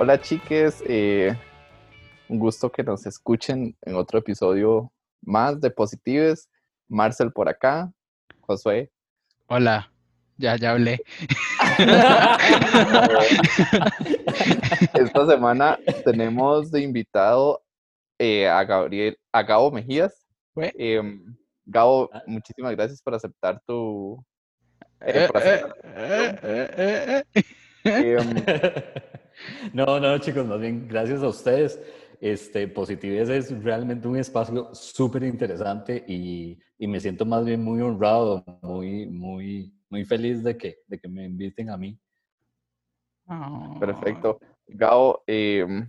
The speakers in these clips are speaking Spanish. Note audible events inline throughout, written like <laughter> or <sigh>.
Hola chiques, eh, un gusto que nos escuchen en otro episodio más de Positives. Marcel por acá, Josué. Hola, ya, ya hablé. <laughs> Esta semana tenemos de invitado eh, a Gabriel, a Gabo Mejías. Eh, Gabo, muchísimas gracias por aceptar tu... Eh, por eh, aceptar- <laughs> eh, eh, eh, eh. No, no, chicos, más bien gracias a ustedes. Este, Positives es realmente un espacio súper interesante y, y me siento más bien muy honrado, muy, muy, muy feliz de que, de que me inviten a mí. Oh. Perfecto. Gabo, em,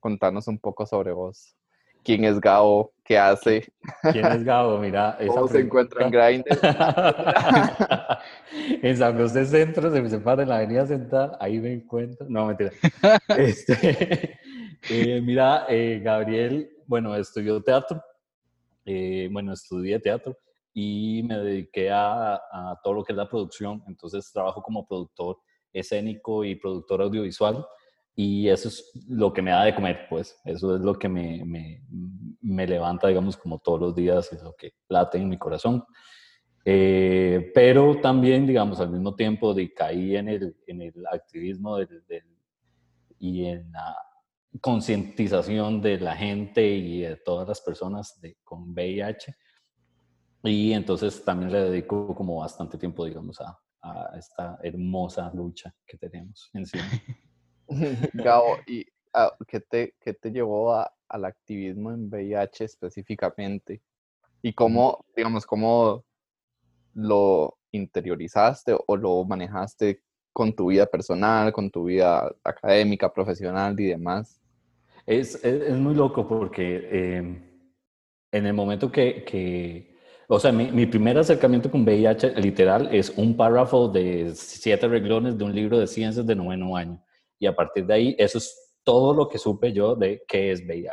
contanos un poco sobre vos. ¿Quién es Gabo? ¿Qué hace? ¿Quién es Gabo? Mira, <laughs> esa ¿Cómo se encuentra en Grindr? <laughs> en San José Centro, se me separa en la Avenida Central, ahí me encuentro. No, mentira. <laughs> Este, eh, mira, eh, Gabriel, bueno, estudió teatro, eh, bueno, estudié teatro y me dediqué a, a todo lo que es la producción. Entonces trabajo como productor escénico y productor audiovisual y eso es lo que me da de comer, pues. Eso es lo que me, me, me levanta, digamos, como todos los días, es lo que late en mi corazón. Eh, pero también, digamos, al mismo tiempo de, caí en el, en el activismo y en la concientización de la gente y de todas las personas de, con VIH. Y entonces también le dedico como bastante tiempo, digamos, a, a esta hermosa lucha que tenemos encima. <laughs> <laughs> Gabo, <laughs> ¿y ah, qué te, qué te llevó a- al activismo en VIH específicamente? ¿Y cómo, digamos, cómo lo interiorizaste o lo manejaste con tu vida personal, con tu vida académica, profesional y demás? Es, es, es muy loco porque eh, en el momento que, que o sea, mi, mi primer acercamiento con VIH literal es un párrafo de siete reglones de un libro de ciencias de noveno año. Y a partir de ahí, eso es todo lo que supe yo de qué es VIH.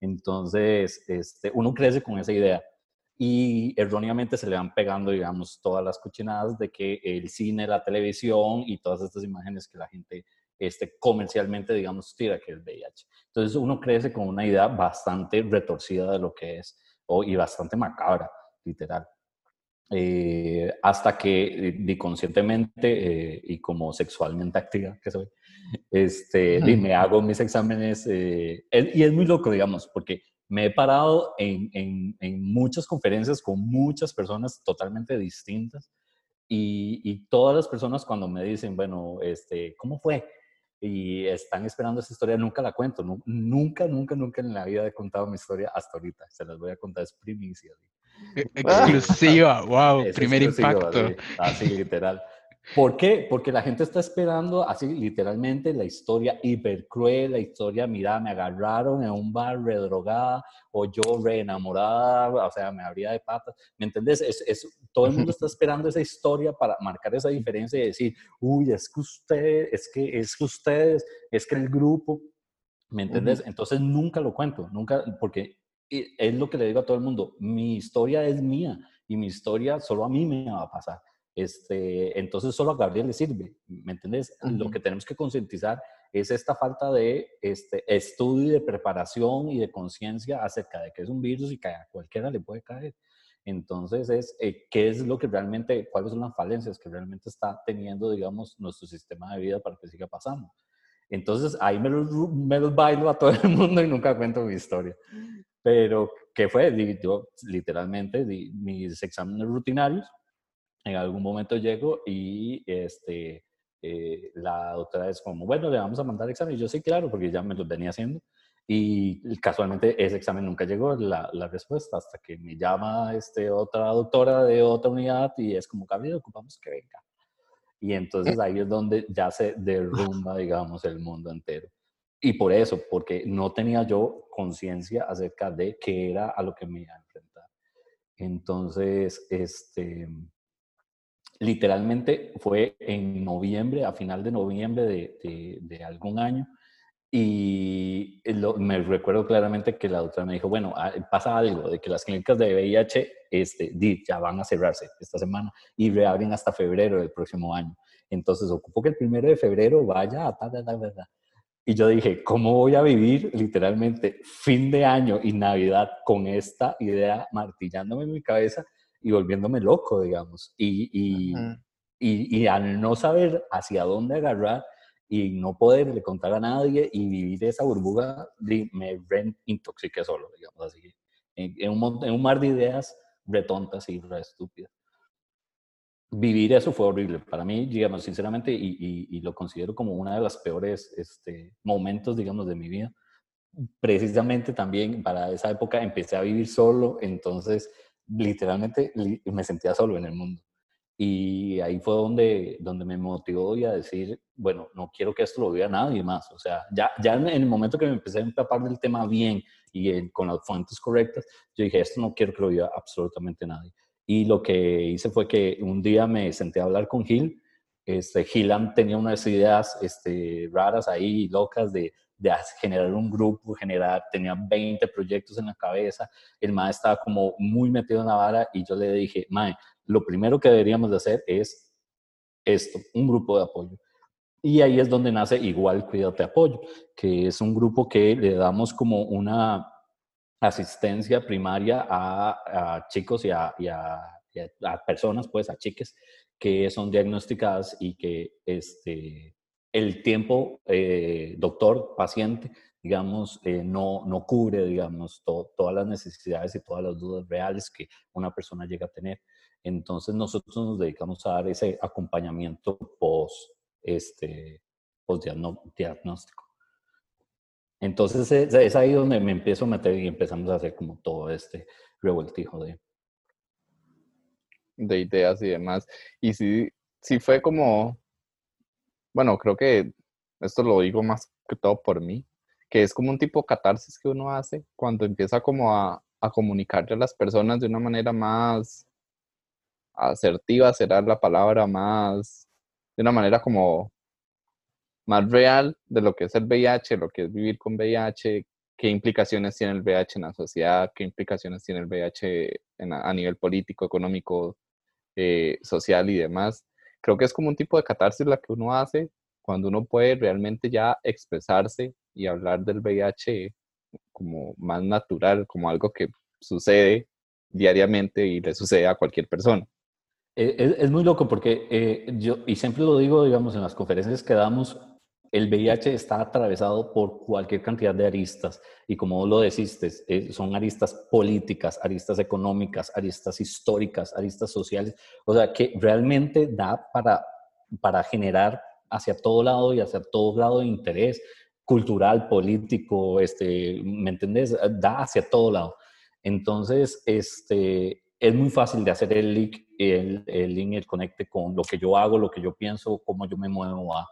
Entonces, este, uno crece con esa idea y erróneamente se le van pegando, digamos, todas las cochinadas de que el cine, la televisión y todas estas imágenes que la gente este, comercialmente, digamos, tira que es VIH. Entonces uno crece con una idea bastante retorcida de lo que es o, y bastante macabra, literal. Eh, hasta que di conscientemente eh, y como sexualmente activa que soy, este, di, me hago mis exámenes eh, es- y es muy loco, digamos, porque me he parado en, en, en muchas conferencias con muchas personas totalmente distintas y, y todas las personas cuando me dicen, bueno, este, ¿cómo fue? Y están esperando esa historia, nunca la cuento, nu- nunca, nunca, nunca en la vida he contado mi historia hasta ahorita, se las voy a contar, es primicia. E- Exclusiva, <laughs> wow, Es primer impacto. Así, así, literal. ¿Por qué? Porque la gente está esperando, así literalmente, la historia hiper cruel, la historia, mira, me agarraron en un bar redrogada o yo re enamorada, o sea, me abría de patas. ¿Me entendés? Es, es- todo el mundo está esperando esa historia para marcar esa diferencia y decir, uy, es que usted, es que, es que ustedes, es que el grupo, ¿me entendés? Entonces nunca lo cuento, nunca, porque y es lo que le digo a todo el mundo, mi historia es mía y mi historia solo a mí me va a pasar. Este, entonces solo a Gabriel le sirve, ¿me entendés? Lo Ujú. que tenemos que concientizar es esta falta de este, estudio y de preparación y de conciencia acerca de que es un virus y que a cualquiera le puede caer. Entonces es eh, qué es lo que realmente, cuáles son las falencias que realmente está teniendo, digamos, nuestro sistema de vida para que siga pasando. Entonces ahí me los, me los bailo a todo el mundo y nunca cuento mi historia. Pero, ¿qué fue? Yo literalmente mis exámenes rutinarios. En algún momento llego y este, eh, la doctora es como, bueno, le vamos a mandar examen. Y yo sí, claro, porque ya me los venía haciendo. Y casualmente ese examen nunca llegó, la, la respuesta, hasta que me llama este, otra doctora de otra unidad y es como, Gabriel, ocupamos que venga. Y entonces ahí es donde ya se derrumba, digamos, el mundo entero. Y por eso, porque no tenía yo conciencia acerca de qué era a lo que me iba a enfrentar. Entonces, este, literalmente fue en noviembre, a final de noviembre de, de, algún año, y me recuerdo claramente que la doctora me dijo, bueno, ah, pasa algo, de que las clínicas de VIH este, ya van a cerrarse esta semana y reabren hasta febrero del próximo año. Entonces, ocupo que el primero de febrero vaya a tal, tal, tal. Y yo dije, ¿cómo voy a vivir literalmente fin de año y Navidad con esta idea martillándome en mi cabeza y volviéndome loco, digamos? Y, y, y, y al no saber hacia dónde agarrar y no poderle contar a nadie y vivir esa burbuja, me intoxiqué solo, digamos así. En, en, un, en un mar de ideas retontas y re estúpidas vivir eso fue horrible para mí, digamos, sinceramente, y, y, lo considero como una de las peores este, momentos, digamos, de mi vida. Precisamente también para esa época empecé a vivir solo, entonces literalmente me sentía solo en el mundo. Y ahí fue donde, donde me motivó a decir, bueno, no quiero que esto lo vea nadie más. O sea, ya, ya en el momento que me empecé a empapar del tema bien y con las fuentes correctas, yo dije, esto no quiero que lo vea absolutamente nadie. Y lo que hice fue que un día me senté a hablar con Gil. Este, Gil tenía unas ideas este, raras ahí, locas, de, de generar un grupo, generar, tenía 20 proyectos en la cabeza. El MAE estaba como muy metido en la vara y yo le dije, MAE, lo primero que deberíamos de hacer es esto, un grupo de apoyo. Y ahí es donde nace Igual Cuídate Apoyo, que es un grupo que le damos como una asistencia primaria a, chicos y, a, personas, pues a chiques que son diagnosticadas y que este, el tiempo eh, doctor, paciente, digamos, eh, no, no cubre, digamos, todas las necesidades y todas las dudas reales que una persona llega a tener. Entonces nosotros nos dedicamos a dar ese acompañamiento post, este, post diagnóstico. Entonces es, ahí donde me empiezo a meter y empezamos a hacer como todo este revoltijo de... De ideas y demás. Y sí, sí fue como, bueno, creo que esto lo digo más que todo por mí, que es como un tipo de catarsis que uno hace cuando empieza como a, a comunicarle a las personas de una manera más asertiva, será la palabra más, de una manera como más real de lo que es el VIH, lo que es vivir con VIH, qué implicaciones tiene el VIH en la sociedad, qué implicaciones tiene el VIH a, nivel político, económico, eh, social y demás. Creo que es como un tipo de catarsis la que uno hace cuando uno puede realmente ya expresarse y hablar del VIH como más natural, como algo que sucede diariamente y le sucede a cualquier persona. Eh, es, muy loco porque eh, yo, y siempre lo digo, digamos, en las conferencias que damos, el VIH está atravesado por cualquier cantidad de aristas y como vos lo deciste, eh, son aristas políticas, aristas económicas, aristas históricas, aristas sociales, o sea, que realmente da para, para generar hacia todo lado y hacia todo lado de interés cultural, político, este, ¿me entendés? Da hacia todo lado. Entonces, este, es muy fácil de hacer el link, el, el link, el conecte con lo que yo hago, lo que yo pienso, cómo yo me muevo a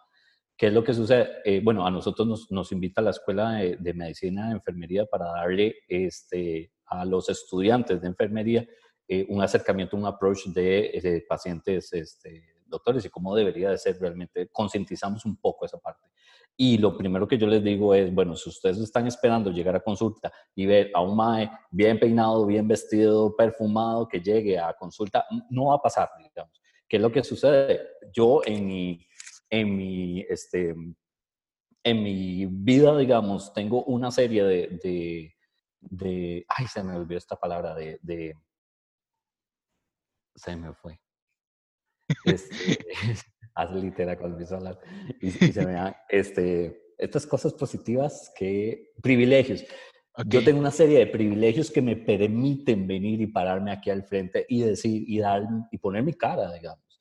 ¿Qué es lo que sucede? Eh, bueno, a nosotros nos, nos, invita la Escuela de, Medicina de Enfermería para darle este, a los estudiantes de enfermería eh, un acercamiento, un approach de, pacientes este, doctores y cómo debería de ser realmente. Concientizamos un poco esa parte. Y lo primero que yo les digo es, bueno, si ustedes están esperando llegar a consulta y ver a un MAE bien peinado, bien vestido, perfumado, que llegue a consulta, no va a pasar, digamos. ¿Qué es lo que sucede? Yo en mi en mi, este, en mi vida, digamos, tengo una serie de, de, ay, se me olvidó esta palabra, de, de se me fue. Este, hace <laughs> literal cuando empiezo a hablar y, se me <laughs> da, este, estas cosas positivas que, privilegios. Yo tengo una serie de privilegios que me permiten venir y pararme aquí al frente y decir y dar y poner mi cara, digamos.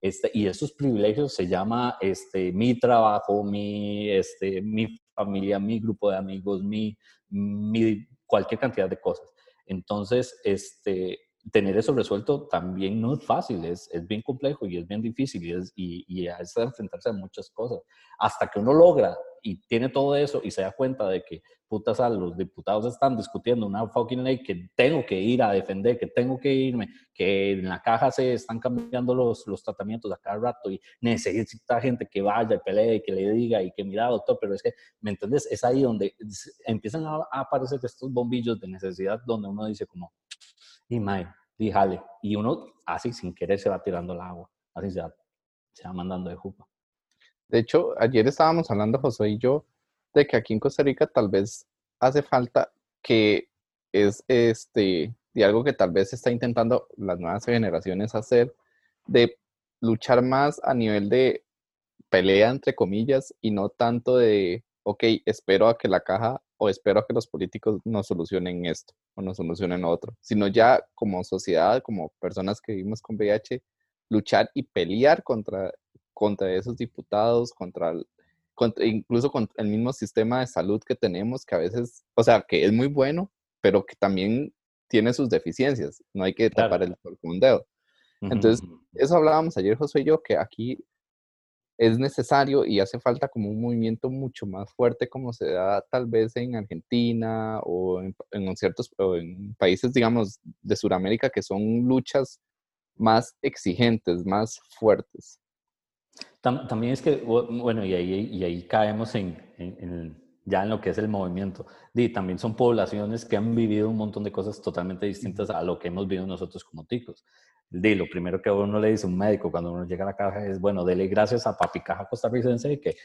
Este, y esos privilegios se llama este, mi trabajo, mi, este, mi familia, mi grupo de amigos, mi, mi, cualquier cantidad de cosas. Entonces, este, tener eso resuelto también no es fácil, es, es bien complejo y es bien difícil y, es, y, y es enfrentarse a muchas cosas. Hasta que uno logra y tiene todo eso y se da cuenta de que putas, los diputados están discutiendo una fucking ley que tengo que ir a defender, que tengo que irme, que en la caja se están cambiando los, los tratamientos a cada rato y necesita gente que vaya y pelee y que le diga y que mira, doctor, pero es que, ¿me entiendes? Es ahí donde empiezan a, aparecer estos bombillos de necesidad donde uno dice como, y mae, díjale, y uno así sin querer se va tirando el agua, así se va, se va mandando de jupa. De hecho, ayer estábamos hablando José y yo de que aquí en Costa Rica tal vez hace falta que es este, de algo que tal vez está intentando las nuevas generaciones hacer, de luchar más a nivel de pelea, entre comillas, y no tanto de, ok, espero a que la caja o espero a que los políticos nos solucionen esto o nos solucionen otro, sino ya como sociedad, como personas que vivimos con VIH, luchar y pelear contra, contra esos diputados, contra, contra, incluso contra el mismo sistema de salud que tenemos, que a veces, o sea, que es muy bueno, pero que también tiene sus deficiencias, no hay que tapar el sol con un dedo. Entonces, eso hablábamos ayer, José y yo, que aquí es necesario y hace falta como un movimiento mucho más fuerte como se da tal vez en Argentina o en, ciertos en países, digamos, de Sudamérica que son luchas más exigentes, más fuertes. También es que, bueno, y ahí, y ahí caemos en, ya en lo que es el movimiento. Y también son poblaciones que han vivido un montón de cosas totalmente distintas a lo que hemos vivido nosotros como ticos de lo primero que uno le dice a un médico cuando uno llega a la caja es, bueno, dele gracias a Papi Caja Costarricense que,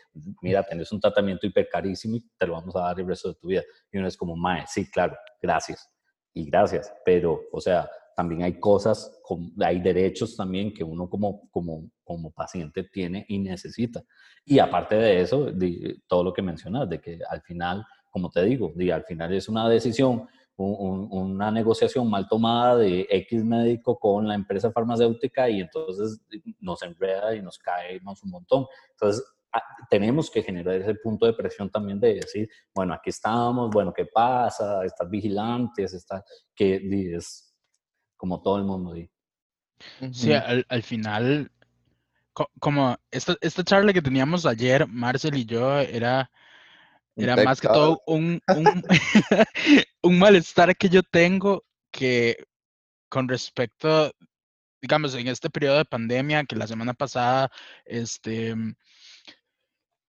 mira, tenés un tratamiento hiper carísimo y te lo vamos a dar el resto de tu vida. Y uno es como, mae, sí, claro, gracias. Y gracias, pero, o sea, también hay cosas, hay derechos también que uno como, como, como paciente tiene y necesita. Y aparte de eso, de, todo lo que mencionas, de que al final, como te digo, de, al final es una decisión una negociación mal tomada de X médico con la empresa farmacéutica y entonces nos enreda y nos cae un montón. Entonces, ah, tenemos que generar ese punto de presión también de decir, bueno, aquí estamos, bueno, ¿qué pasa? Estás vigilantes, está, que es como todo el mundo. Sí, al, al final, como esta, esta charla que teníamos ayer, Marcel y yo, era era más que todo un, <laughs> <laughs> un, malestar que yo tengo que con respecto, digamos, en este periodo de pandemia, que la semana pasada, este,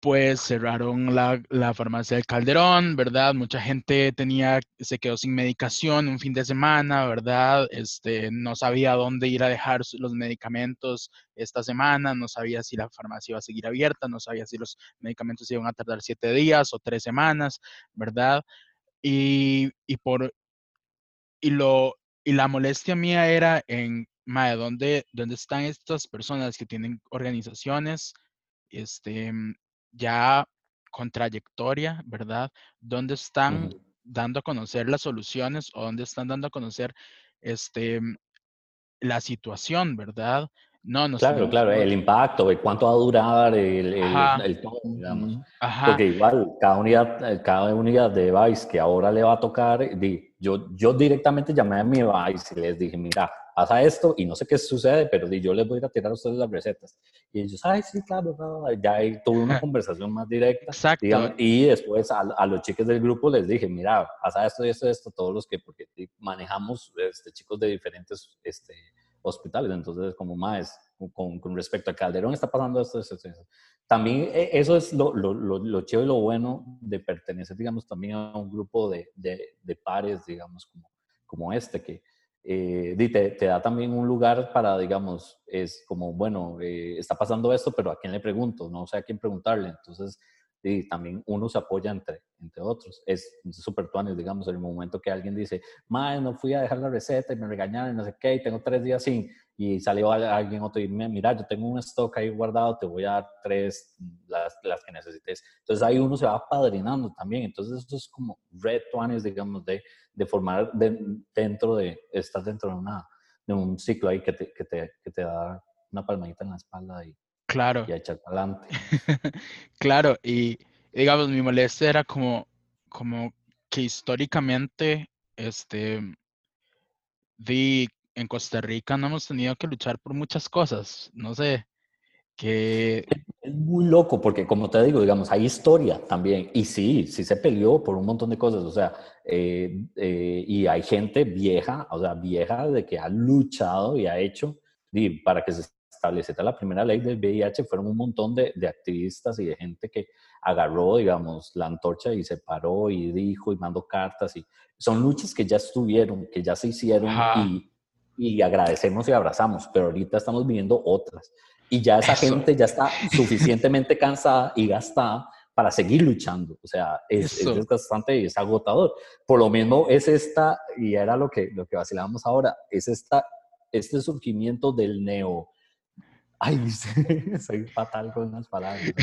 pues cerraron la, la, farmacia del Calderón, ¿verdad? Mucha gente tenía, se quedó sin medicación un fin de semana, ¿verdad? Este, no sabía dónde ir a dejar los medicamentos esta semana, no sabía si la farmacia iba a seguir abierta, no sabía si los medicamentos iban a tardar siete días o tres semanas, ¿verdad? Y, y por, y lo, y la molestia mía era en, madre, ¿dónde, ¿dónde están estas personas que tienen organizaciones? Este, ya con trayectoria, ¿verdad? ¿Dónde están dando a conocer las soluciones o dónde están dando a conocer este, la situación, ¿verdad? No, no Claro, claro, el impacto, cuánto va a durar el, el, el digamos. Porque igual, cada unidad, eh, cada unidad de Vice que ahora le va a tocar, yo, yo directamente llamé a mi Vice y les dije, mira, pasa esto y no sé qué sucede, pero yo les voy a ir a tirar a ustedes las recetas. Y ellos, ay, sí, claro, ya tuve una conversación más directa. Exacto. y después a, a, los chicos del grupo les dije, mira, pasa esto y esto y esto, todos los que, porque manejamos este, chicos de diferentes este, hospitales, entonces como más, con, con, respecto a Calderón está pasando esto, esto, esto. También eh, eso es lo, lo, lo, lo y lo bueno de pertenecer, digamos, también a un grupo de, de, de pares, digamos, como, como este, que eh, te, da también un lugar para, digamos, es como, bueno, eh, está pasando esto, pero ¿a quién le pregunto? No sé a quién preguntarle. Entonces, y también uno se apoya entre, entre otros. Es súper tuanes, digamos, en el momento que alguien dice, madre, no fui a dejar la receta y me regañaron no sé qué, y tengo tres días sin, y salió alguien otro y me mira, yo tengo un stock ahí guardado, te voy a dar tres, las, las que necesites. Entonces ahí uno se va padrinando también. Entonces esto es como red tuanes, digamos, de, de formar dentro de, estás dentro de, una, de un ciclo ahí que te, que te, que te da una palmadita en la espalda y, Claro. Y a echar adelante. <laughs> claro, y digamos, mi molestia era como, como que históricamente, este, di, en Costa Rica no hemos tenido que luchar por muchas cosas, no sé, que... Es muy loco porque, como te digo, digamos, hay historia también. Y sí, sí se peleó por un montón de cosas. O sea, eh, eh, y hay gente vieja, o sea, vieja de que ha luchado y ha hecho para que se estableciera la primera ley del VIH, fueron un montón de, de, activistas y de gente que agarró, digamos, la antorcha y se paró y dijo y mandó cartas. Y son luchas que ya estuvieron, que ya se hicieron y, y, agradecemos y abrazamos, pero ahorita estamos viviendo otras. Y ya esa gente ya está suficientemente cansada y gastada para seguir luchando. O sea, es, es, desgastante y es agotador. Por lo mismo es esta, y era lo que, lo que vacilábamos ahora, es esta, este surgimiento del neo. Ay, <laughs> soy fatal con las palabras. <laughs>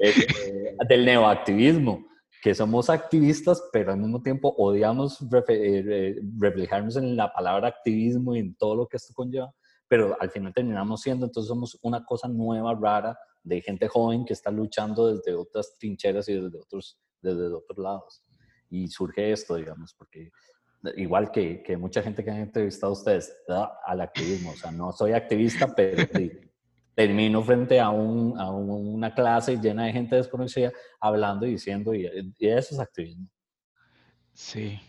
Eh, del neoactivismo, que somos activistas, pero al mismo tiempo odiamos eh, reflejarnos en la palabra activismo y en todo lo que esto conlleva, pero al final terminamos siendo, entonces somos una cosa nueva, rara, de gente joven que está luchando desde otras trincheras y desde otros, desde otros lados. Y surge esto, digamos, porque igual que, que mucha gente que han entrevistado a ustedes, al activismo, o sea, no soy activista, pero <laughs> termino frente a, un, a una clase llena de gente desconocida hablando y diciendo, y, eso es activismo. Sí.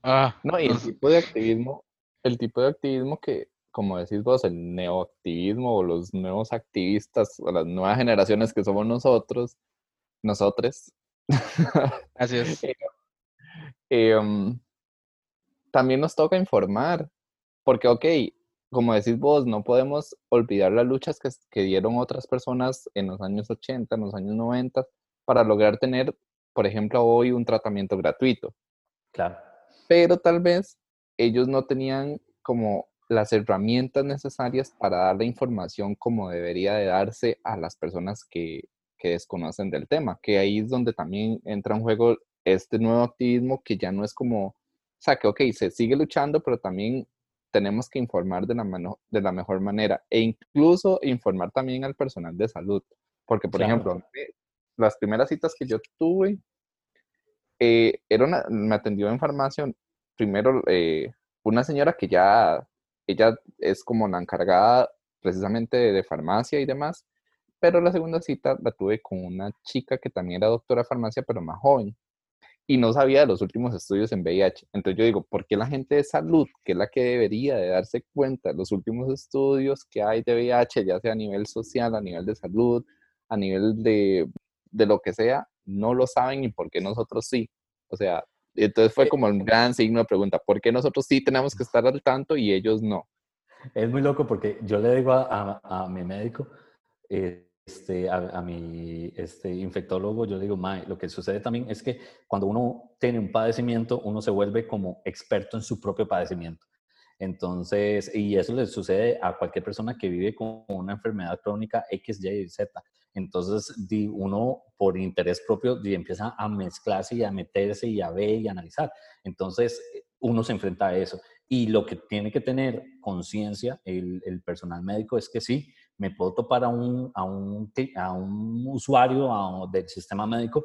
Ah, no, y el tipo de activismo, el tipo de activismo que, como decís vos, el neoactivismo o los nuevos activistas o las nuevas generaciones que somos nosotros, nosotros. <laughs> Así es. Eh, em, también nos toca informar, porque, ok, como decís vos, no podemos olvidar las luchas que, que dieron otras personas en los años 80, en los años 90, para lograr tener, por ejemplo, hoy un tratamiento gratuito. Claro. Pero tal vez ellos no tenían como las herramientas necesarias para dar la información como debería de darse a las personas que, que desconocen del tema, que ahí es donde también entra en juego este nuevo activismo que ya no es como, o sea, que ok, se sigue luchando, pero también tenemos que informar de la, mano, de la mejor manera e incluso informar también al personal de salud, porque por ejemplo, las primeras citas que yo tuve, eh, era una, me atendió en farmacia primero eh, una señora que ya ella es como la encargada precisamente de, farmacia y demás, pero la segunda cita la tuve con una chica que también era doctora de farmacia, pero más joven, y no sabía de los últimos estudios en VIH. Entonces yo digo, ¿por qué la gente de salud, que es la que debería de darse cuenta de los últimos estudios que hay de VIH, ya sea a nivel social, a nivel de salud, a nivel de, de lo que sea, no lo saben y por qué nosotros sí? O sea, entonces fue como un gran signo de pregunta, ¿por qué nosotros sí tenemos que estar al tanto y ellos no? Es muy loco porque yo le digo a, a, mi médico, este, a, mi este, infectólogo, yo le digo, Mae, lo que sucede también es que cuando uno tiene un padecimiento, uno se vuelve como experto en su propio padecimiento. Entonces, y eso le sucede a cualquier persona que vive con una enfermedad crónica X, Y y Z. Entonces, uno por interés propio empieza a mezclarse y a meterse y a ver y a analizar. Entonces, uno se enfrenta a eso. Y lo que tiene que tener conciencia el, personal médico es que sí, me puedo topar a un, a un, a un usuario del sistema médico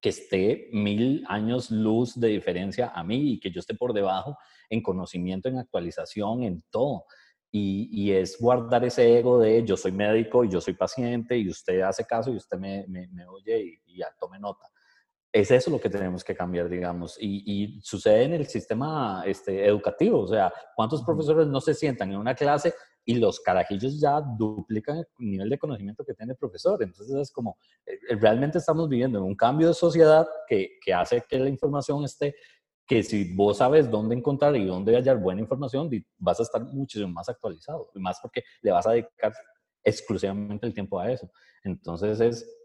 que esté mil años luz de diferencia a mí y que yo esté por debajo en conocimiento, en actualización, en todo. Y, es guardar ese ego de yo soy médico y yo soy paciente y usted hace caso y usted me, me, oye y, ya tome nota. Es eso lo que tenemos que cambiar, digamos. Y, sucede en el sistema este, educativo. O sea, ¿cuántos profesores no se sientan en una clase y los carajillos ya duplican el nivel de conocimiento que tiene el profesor? Entonces es como, eh, realmente estamos viviendo en un cambio de sociedad que, que hace que la información esté que si vos sabes dónde encontrar y dónde hallar buena información, vas a estar muchísimo más actualizado, más porque le vas a dedicar exclusivamente el tiempo a eso. Entonces es,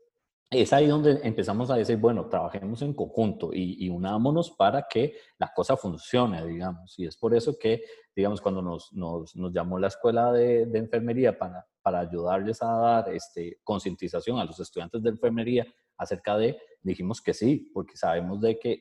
es ahí donde empezamos a decir, bueno, trabajemos en conjunto y, unámonos para que la cosa funcione, digamos. Y es por eso que, digamos, cuando nos, nos, nos llamó la escuela de, de, enfermería para, para ayudarles a dar este, concientización a los estudiantes de enfermería acerca de, dijimos que sí, porque sabemos de que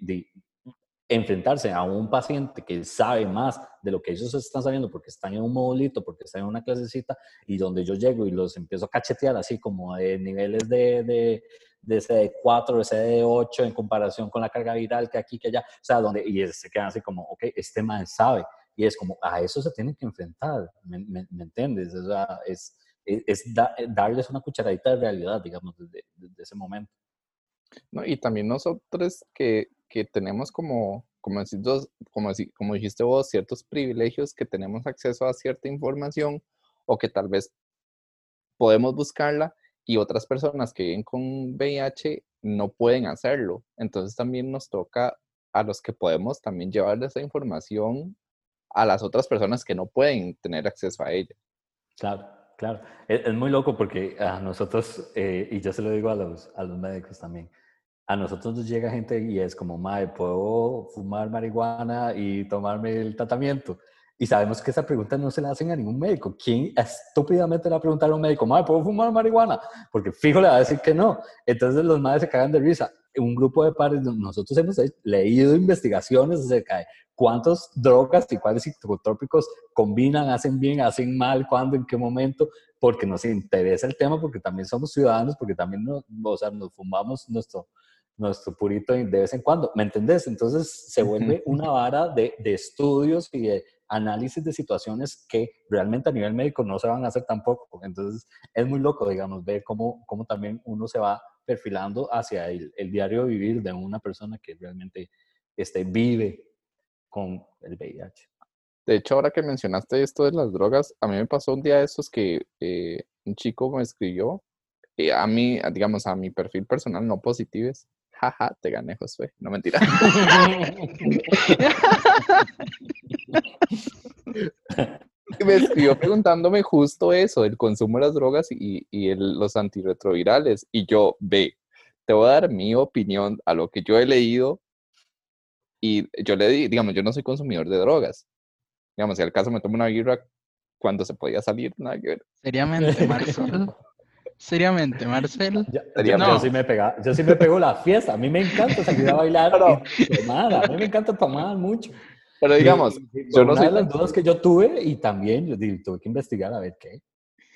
enfrentarse a un paciente que sabe más de lo que ellos están sabiendo porque están en un modulito, porque están en una clasecita y donde yo llego y los empiezo a cachetear así como de niveles de, de, de CD4, de CD8 en comparación con la carga viral que aquí, que allá, o sea, donde, y se quedan así como, ok, este man sabe, y es como, a eso se tienen que enfrentar, ¿me, me, entiendes? O sea, es, es, darles una cucharadita de realidad, digamos, desde, desde ese momento. No, y también nosotros que, que tenemos como, como, como, como dijiste vos, ciertos privilegios, que tenemos acceso a cierta información o que tal vez podemos buscarla y otras personas que viven con VIH no pueden hacerlo. Entonces también nos toca a los que podemos también llevarle esa información a las otras personas que no pueden tener acceso a ella. Claro. claro. Es, muy loco porque a nosotros, eh, y yo se lo digo a los, a los médicos también, a nosotros nos llega gente y es como, madre, ¿puedo fumar marihuana y tomarme el tratamiento? Y sabemos que esa pregunta no se la hacen a ningún médico. ¿Quién estúpidamente le va a preguntar a un médico, madre, ¿puedo fumar marihuana? Porque fijo le va a decir que no. Entonces los madres se cagan de risa. Un grupo de padres, nosotros hemos leído investigaciones acerca de cuántas drogas y cuáles psicotrópicos combinan, hacen bien, hacen mal, cuándo, en qué momento, porque nos interesa el tema, porque también somos ciudadanos, porque también nos, o sea, nos fumamos nuestro, nuestro purito de vez en cuando, ¿me entendés? Entonces se vuelve una vara de, de, estudios y de análisis de situaciones que realmente a nivel médico no se van a hacer tampoco. Entonces es muy loco, digamos, ver cómo, cómo también uno se va perfilando hacia el, el diario vivir de una persona que realmente este, vive con el VIH. De hecho, ahora que mencionaste esto de las drogas, a mí me pasó un día de esos que eh, un chico me escribió, eh, a mí, digamos, a mi perfil personal no positives, jaja, te gané, Josué. No mentira. <laughs> me escribió preguntándome justo eso, el consumo de las drogas y, y los antirretrovirales. Y yo, ve, te voy a dar mi opinión a lo que yo he leído. Y yo le di, digamos, yo no soy consumidor de drogas. Digamos, si al caso me tomo una birra cuando se podía salir, nada que ver. Seriamente, Marcelo. <laughs> Seriamente, Marcelo. Yo, sí me pega, yo sí me pego la fiesta. A mí me encanta salir a bailar <laughs> y tomar. A mí me encanta tomar mucho. Pero digamos, yo no una de las dudas que yo tuve y también yo tuve que investigar a ver qué.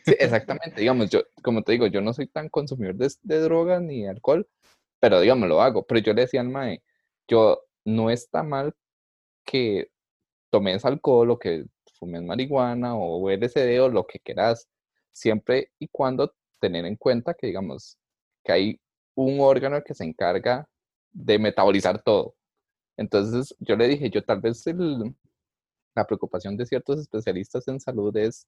Sí, exactamente. digamos, yo, como te digo, yo no soy tan consumidor de, de drogas ni alcohol, pero digamos, lo hago. Pero yo le decía al mae, yo no está mal que tomes alcohol o que fumes marihuana o LSD o lo que quieras, siempre y cuando tener en cuenta que, digamos, que hay un órgano que se encarga de metabolizar todo. Entonces yo le dije, yo tal vez la preocupación de ciertos especialistas en salud es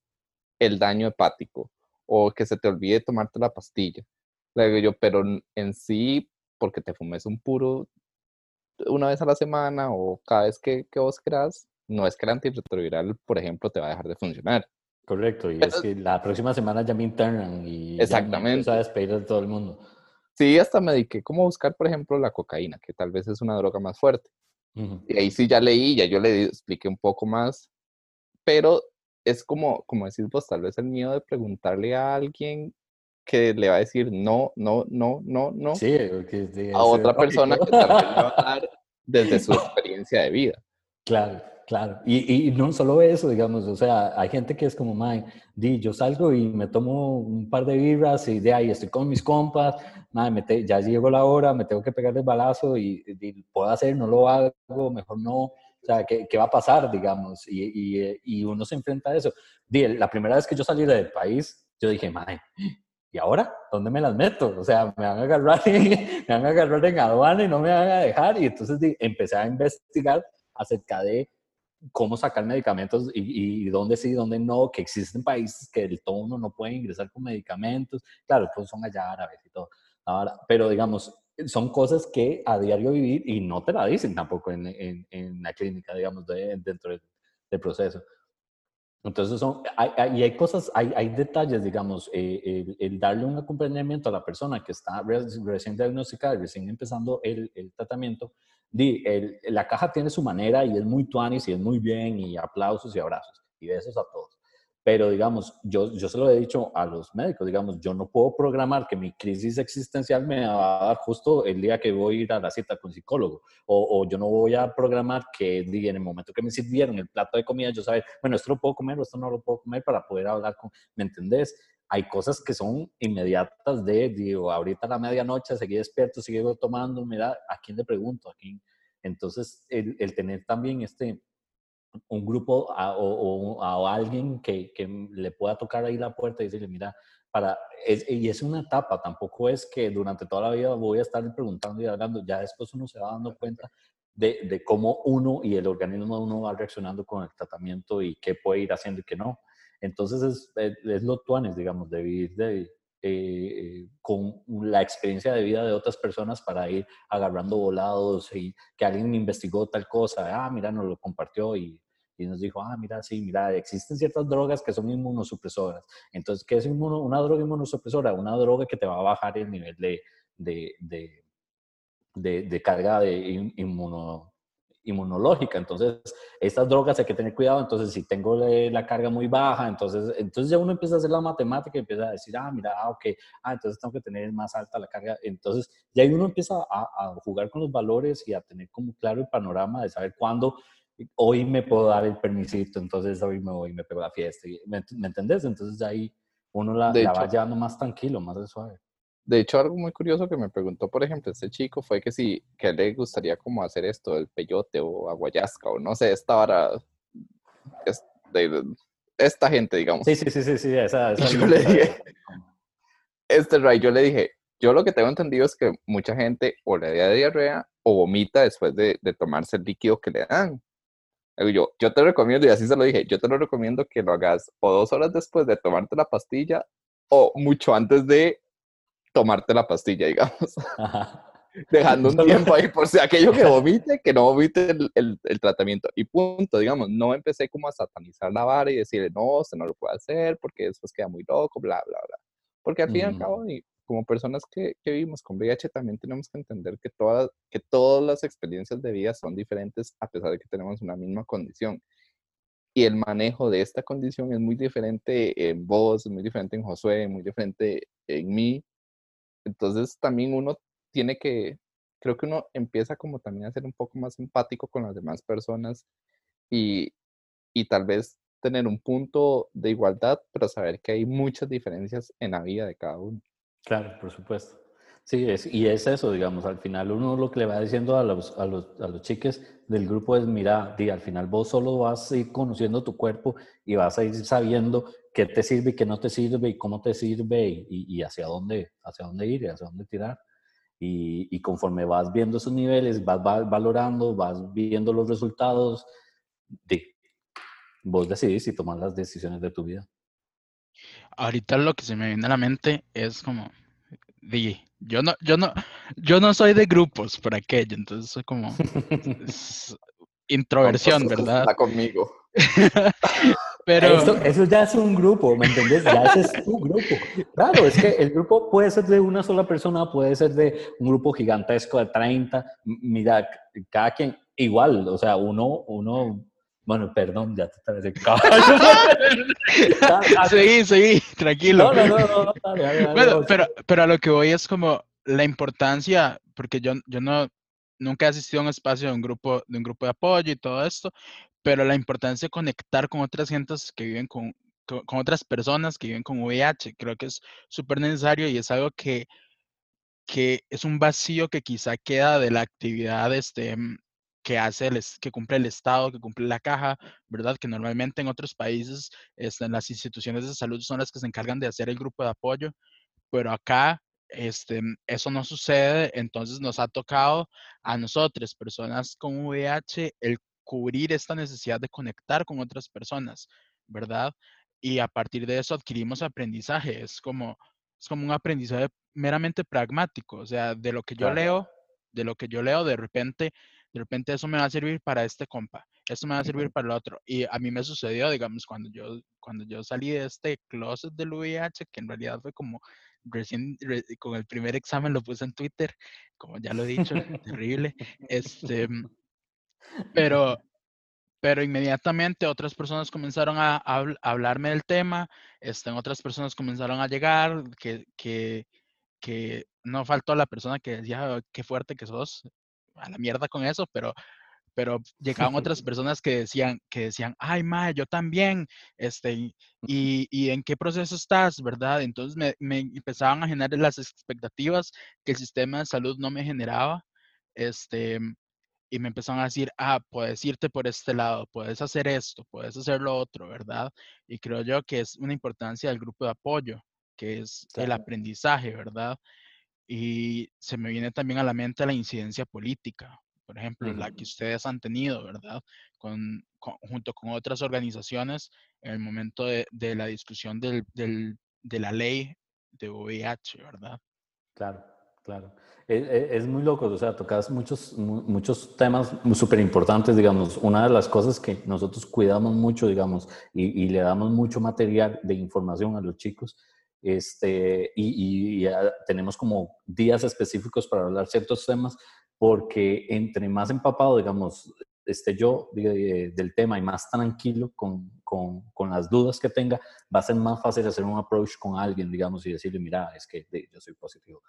el daño hepático o que se te olvide tomarte la pastilla. Le digo yo, pero en sí, porque te fumes un puro una vez a la semana o cada vez que, que vos querás, no es que el antirretroviral, por ejemplo, te va a dejar de funcionar. Correcto, y es que la próxima semana ya me internan y exactamente. ya me a despedir de todo el mundo. Sí, hasta me dediqué como a buscar, por ejemplo, la cocaína, que tal vez es una droga más fuerte. Y ahí sí ya leí, ya yo le expliqué un poco más, pero es como, como decís vos, tal vez el miedo de preguntarle a alguien que le va a decir no, no, no, no, no. Sí, a otra persona que tal vez va a dar desde su <laughs> experiencia de vida. Claro. Claro, y, y, no solo eso, digamos, o sea, hay gente que es como, man, di, yo salgo y me tomo un par de birras y de ahí estoy con mis compas, man, me ya llegó la hora, me tengo que pegar el balazo y, puedo hacer, no lo hago, mejor no, o sea, ¿qué, qué va a pasar, digamos? Y, y, y, uno se enfrenta a eso. Di, la primera vez que yo salí del país, yo dije, man, ¿y ahora? ¿Dónde me las meto? O sea, me van a agarrar, <laughs> me van a agarrar en aduana y no me van a dejar. Y entonces empecé a investigar acerca de cómo sacar medicamentos y, y, dónde sí, dónde no, que existen países que el tono no puede ingresar con medicamentos, claro, pues son allá árabes y todo. Ahora, pero digamos, son cosas que a diario vivir y no te la dicen tampoco en, en, en la clínica, digamos, dentro del, proceso. Entonces, son, hay, y hay cosas, hay, hay detalles, digamos, eh, el, darle un acompañamiento a la persona que está recién diagnosticada, recién empezando el, el tratamiento, di, la caja tiene su manera y es muy tuanis y es muy bien y aplausos y abrazos y besos a todos. Pero digamos, yo, yo se lo he dicho a los médicos, digamos, yo no puedo programar que mi crisis existencial me va a dar justo el día que voy a ir a la cita con psicólogo. O, yo no voy a programar que en el momento que me sirvieron el plato de comida, yo saber, bueno, esto lo puedo comer o esto no lo puedo comer para poder hablar con, ¿me entendés? hay cosas que son inmediatas de, digo, ahorita a la medianoche seguí despierto, seguí tomando, mira, ¿a quién le pregunto? ¿A quién? Entonces, el tener también este, un grupo o, a alguien que, que, le pueda tocar ahí la puerta y decirle, mira, para, y es una etapa, tampoco es que durante toda la vida voy a estar preguntando y hablando, ya después uno se va dando cuenta de, de cómo uno y el organismo de uno va reaccionando con el tratamiento y qué puede ir haciendo y qué no. Entonces es, es, lo tuanes, digamos, de vivir de, eh, con la experiencia de vida de otras personas para ir agarrando volados y que alguien investigó tal cosa, ah, mira, nos lo compartió y, y nos dijo, ah, mira, sí, mira, existen ciertas drogas que son inmunosupresoras. Entonces, ¿qué es una droga inmunosupresora? Una droga que te va a bajar el nivel de, de, de, de carga de inmuno, inmunológica. Entonces, estas drogas hay que tener cuidado. Entonces, si tengo la carga muy baja, entonces, entonces ya uno empieza a hacer la matemática y empieza a decir, ah, mira, ah, ok, ah, entonces tengo que tener más alta la carga. Entonces, ya uno empieza a, jugar con los valores y a tener como claro el panorama de saber cuándo hoy me puedo dar el permisito, entonces hoy me voy y me pego la fiesta. ¿Me, ¿me entendés? Entonces, ahí uno la, la va llevando más tranquilo, más de suave. De hecho, algo muy curioso que me preguntó, por ejemplo, este chico fue que si que le gustaría como hacer esto, el peyote o aguayasca o no sé, esta vara, de, esta gente, digamos. Sí, sí, sí, sí, sí, esa, <laughs> yo le dije, este Ray, yo le dije, yo lo que tengo entendido es que mucha gente o le da diarrea o vomita después de, de tomarse el líquido que le dan. Yo, yo te recomiendo, y así se lo dije, yo te lo recomiendo que lo hagas o dos horas después de tomarte la pastilla o mucho antes de tomarte la pastilla, digamos. <laughs> Dejando un tiempo ahí por si aquello que <laughs> vomite, que no vomite el, el, tratamiento. Y punto, digamos, no empecé como a satanizar la vara y decirle, no, usted no lo puede hacer porque después queda muy loco, bla, bla, bla. Porque al fin y al cabo, mm. como personas que, que, vivimos con VIH, también tenemos que entender que todas, que todas las experiencias de vida son diferentes a pesar de que tenemos una misma condición. Y el manejo de esta condición es muy diferente en vos, muy diferente en Josué, muy diferente en mí, entonces también uno tiene que, creo que uno empieza como también a ser un poco más empático con las demás personas y, y tal vez tener un punto de igualdad, pero saber que hay muchas diferencias en la vida de cada uno. Claro, por supuesto. Sí, es, y es eso, digamos, al final uno lo que le va diciendo a los, a los, a los chiques del grupo es, mira, di, al final vos solo vas a ir conociendo tu cuerpo y vas a ir sabiendo qué te sirve y qué no te sirve y cómo te sirve y, y hacia, dónde, hacia dónde ir y hacia dónde tirar. Y, y, conforme vas viendo esos niveles, vas, valorando, vas viendo los resultados, di, vos decidís y tomas las decisiones de tu vida. Ahorita lo que se me viene a la mente es como, di, yo no, yo no, yo no soy de grupos por aquello, entonces soy como <laughs> introversión, ¿verdad? Está conmigo. <laughs> Pero... Eso, ya es un grupo, ¿me entendés? Ya ese es tu grupo. Claro, es que el grupo puede ser de una sola persona, puede ser de un grupo gigantesco de 30. Mira, cada quien, igual, o sea, uno, uno bueno, perdón, ya te estaba diciendo. <laughs> seguí, seguí, tranquilo. No, no, no, bueno, pero, pero a lo que voy es como la importancia, porque yo, yo no, nunca he asistido a un espacio de un grupo, de un grupo de apoyo y todo esto, pero la importancia de conectar con otras gentes que viven con, con, otras personas que viven con VIH, creo que es súper necesario y es algo que, que es un vacío que quizá queda de la actividad este, que hace el, que cumple el Estado, que cumple la caja, ¿verdad? Que normalmente en otros países este, las instituciones de salud son las que se encargan de hacer el grupo de apoyo, pero acá este, eso no sucede, entonces nos ha tocado a nosotros, personas con VIH, el cubrir esta necesidad de conectar con otras personas, ¿verdad? Y a partir de eso adquirimos aprendizaje, es como, es como un aprendizaje meramente pragmático, o sea, de lo que yo leo, de lo que yo leo, de repente, de repente eso me va a servir para este compa, esto me va a servir para el otro. Y a mí me sucedió, digamos, cuando yo, cuando yo salí de este closet del VIH, que en realidad fue como recién, con el primer examen lo puse en Twitter, como ya lo he dicho, <laughs> terrible. Este, pero, <laughs> pero inmediatamente otras personas comenzaron a, hablarme del tema, este, otras personas comenzaron a llegar, que, que, que no faltó la persona que decía, qué fuerte que sos, a la mierda con eso, pero, pero llegaban <laughs> otras personas que decían, que decían, ay, ma, yo también, este, y, y, en qué proceso estás, ¿verdad? Entonces me, me, empezaban a generar las expectativas que el sistema de salud no me generaba, este, y me empezaron a decir, ah, puedes irte por este lado, puedes hacer esto, puedes hacer lo otro, ¿verdad? Y creo yo que es una importancia del grupo de apoyo, que es el aprendizaje, ¿verdad? Y se me viene también a la mente la incidencia política, por ejemplo, la que ustedes han tenido, ¿verdad? Con, junto con otras organizaciones en el momento de, de la discusión del, del, de la ley de VIH, ¿verdad? Claro, claro. E, e, es, muy loco, o sea, tocas muchos, muchos temas súper importantes, digamos. Una de las cosas que nosotros cuidamos mucho, digamos, y, le damos mucho material de información a los chicos, este, y, tenemos como días específicos para hablar ciertos temas, porque entre más empapado, digamos, esté yo del tema y más tranquilo con, las dudas que tenga, va a ser más fácil hacer un approach con alguien, digamos, y decirle, mira, es que yo soy positivo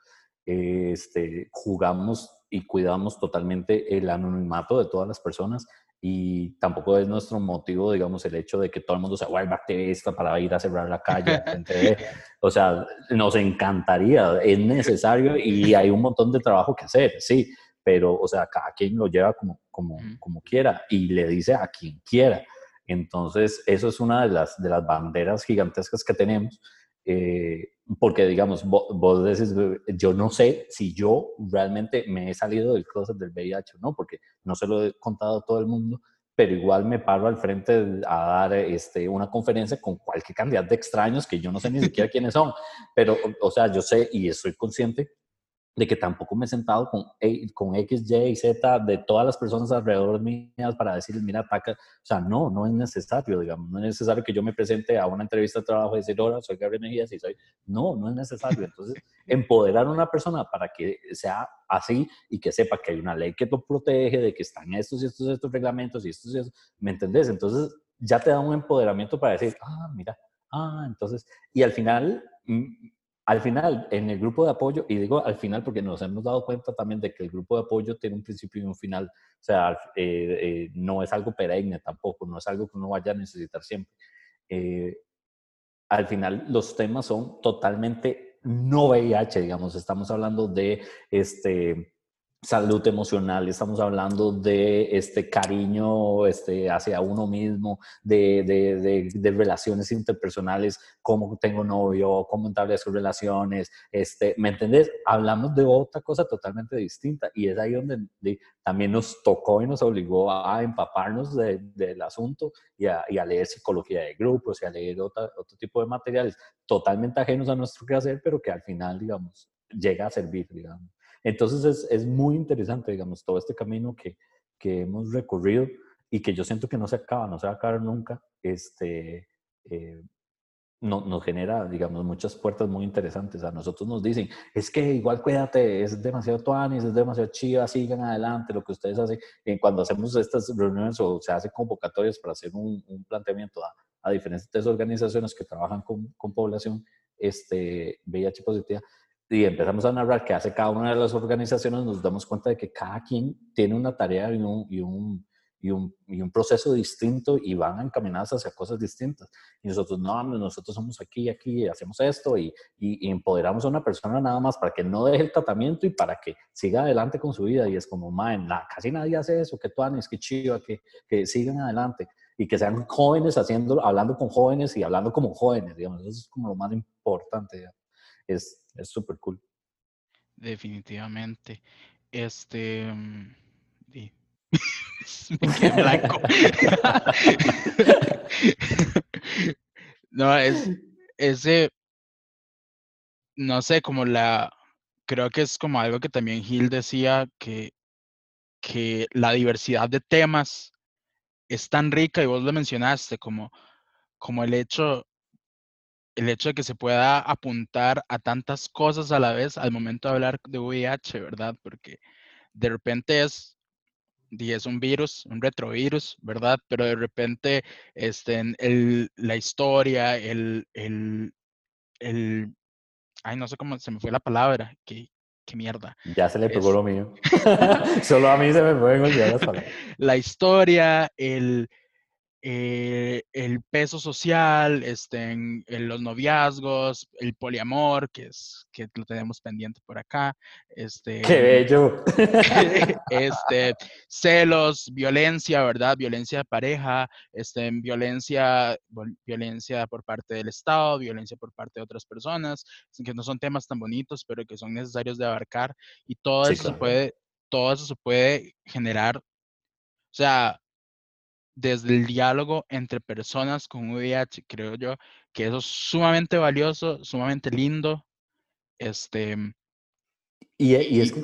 este, jugamos y cuidamos totalmente el anonimato de todas las personas y tampoco es nuestro motivo, digamos, el hecho de que todo el mundo se vuelva activista para ir a cerrar la calle. <laughs> o sea, nos encantaría, es necesario y hay un montón de trabajo que hacer, sí, pero, o sea, cada quien lo lleva como, como, como quiera y le dice a quien quiera. Entonces, eso es una de las, de las banderas gigantescas que tenemos eh, porque, digamos, vos, decís, yo no sé si yo realmente me he salido del closet del VIH no, porque no se lo he contado a todo el mundo, pero igual me paro al frente a dar este, una conferencia con cualquier cantidad de extraños que yo no sé ni siquiera quiénes son, pero, o sea, yo sé y estoy consciente de que tampoco me he sentado con, con X, Y y Z de todas las personas alrededor mías para decirles, mira, ataca. O sea, no, no es necesario, digamos. No es necesario que yo me presente a una entrevista de trabajo y decir, hola, soy Gabriel Mejías y soy. No, no es necesario. Entonces, <laughs> empoderar a una persona para que sea así y que sepa que hay una ley que lo protege, de que están estos y estos, estos reglamentos y estos y estos. ¿Me entendés? Entonces, ya te da un empoderamiento para decir, ah, mira, ah, entonces. Y al final mm, al final, en el grupo de apoyo, y digo al final porque nos hemos dado cuenta también de que el grupo de apoyo tiene un principio y un final, o sea, eh, eh, no es algo perenne tampoco, no es algo que uno vaya a necesitar siempre. Eh, al final, los temas son totalmente no VIH, digamos, estamos hablando de este, salud emocional, estamos hablando de este cariño este, hacia uno mismo, de, de, de, relaciones interpersonales, cómo tengo novio, cómo establezco relaciones, este, ¿me entendés? Hablamos de otra cosa totalmente distinta y es ahí donde también nos tocó y nos obligó a, empaparnos del asunto y a, y a, leer psicología de grupos y a leer otro tipo de materiales totalmente ajenos a nuestro quehacer, pero que al final, digamos, llega a servir, digamos. Entonces es, es, muy interesante, digamos, todo este camino que, que, hemos recorrido y que yo siento que no se acaba, no se va a acabar nunca, este, eh, no, nos genera, digamos, muchas puertas muy interesantes. A nosotros nos dicen, es que igual cuídate, es demasiado tuanis, es demasiado chiva, sigan adelante lo que ustedes hacen. Y cuando hacemos estas reuniones o se hacen convocatorias para hacer un, un planteamiento a, a, diferentes organizaciones que trabajan con, con población este, VIH positiva, y empezamos a narrar qué hace cada una de las organizaciones, nos damos cuenta de que cada quien tiene una tarea y un, y un, y un, y un proceso distinto y van encaminadas hacia cosas distintas. Y nosotros, no, nosotros somos aquí, aquí, hacemos esto y, y, empoderamos a una persona nada más para que no deje el tratamiento y para que siga adelante con su vida. Y es como, man, casi nadie hace eso, que tú que chido, que, que sigan adelante y que sean jóvenes haciendo, hablando con jóvenes y hablando como jóvenes, digamos, eso es como lo más importante. Es, es súper cool. Definitivamente. Este. Mm, <laughs> me quedé blanco. <laughs> no, es ese. No sé, como la. Creo que es como algo que también Gil decía que, que la diversidad de temas es tan rica y vos lo mencionaste, como, como el hecho el hecho de que se pueda apuntar a tantas cosas a la vez al momento de hablar de VIH, ¿verdad? Porque de repente es, es un virus, un retrovirus, ¿verdad? Pero de repente este, el, la historia, el, el, el, ay, no sé cómo se me fue la palabra, qué, qué mierda. Ya se le pegó lo mío. <laughs> Solo a mí se me pueden olvidar las <laughs> palabras. La historia, el, eh, el peso social, este, en, los noviazgos, el poliamor, que es que lo tenemos pendiente por acá, este, qué bello, <laughs> <laughs> este, celos, violencia, verdad, violencia de pareja, este, violencia, violencia por parte del Estado, violencia por parte de otras personas, que no son temas tan bonitos, pero que son necesarios de abarcar y todo eso se puede, todo eso se puede generar, o sea, desde el diálogo entre personas con VIH, creo yo que eso es sumamente valioso, sumamente lindo. Este, Y, y es que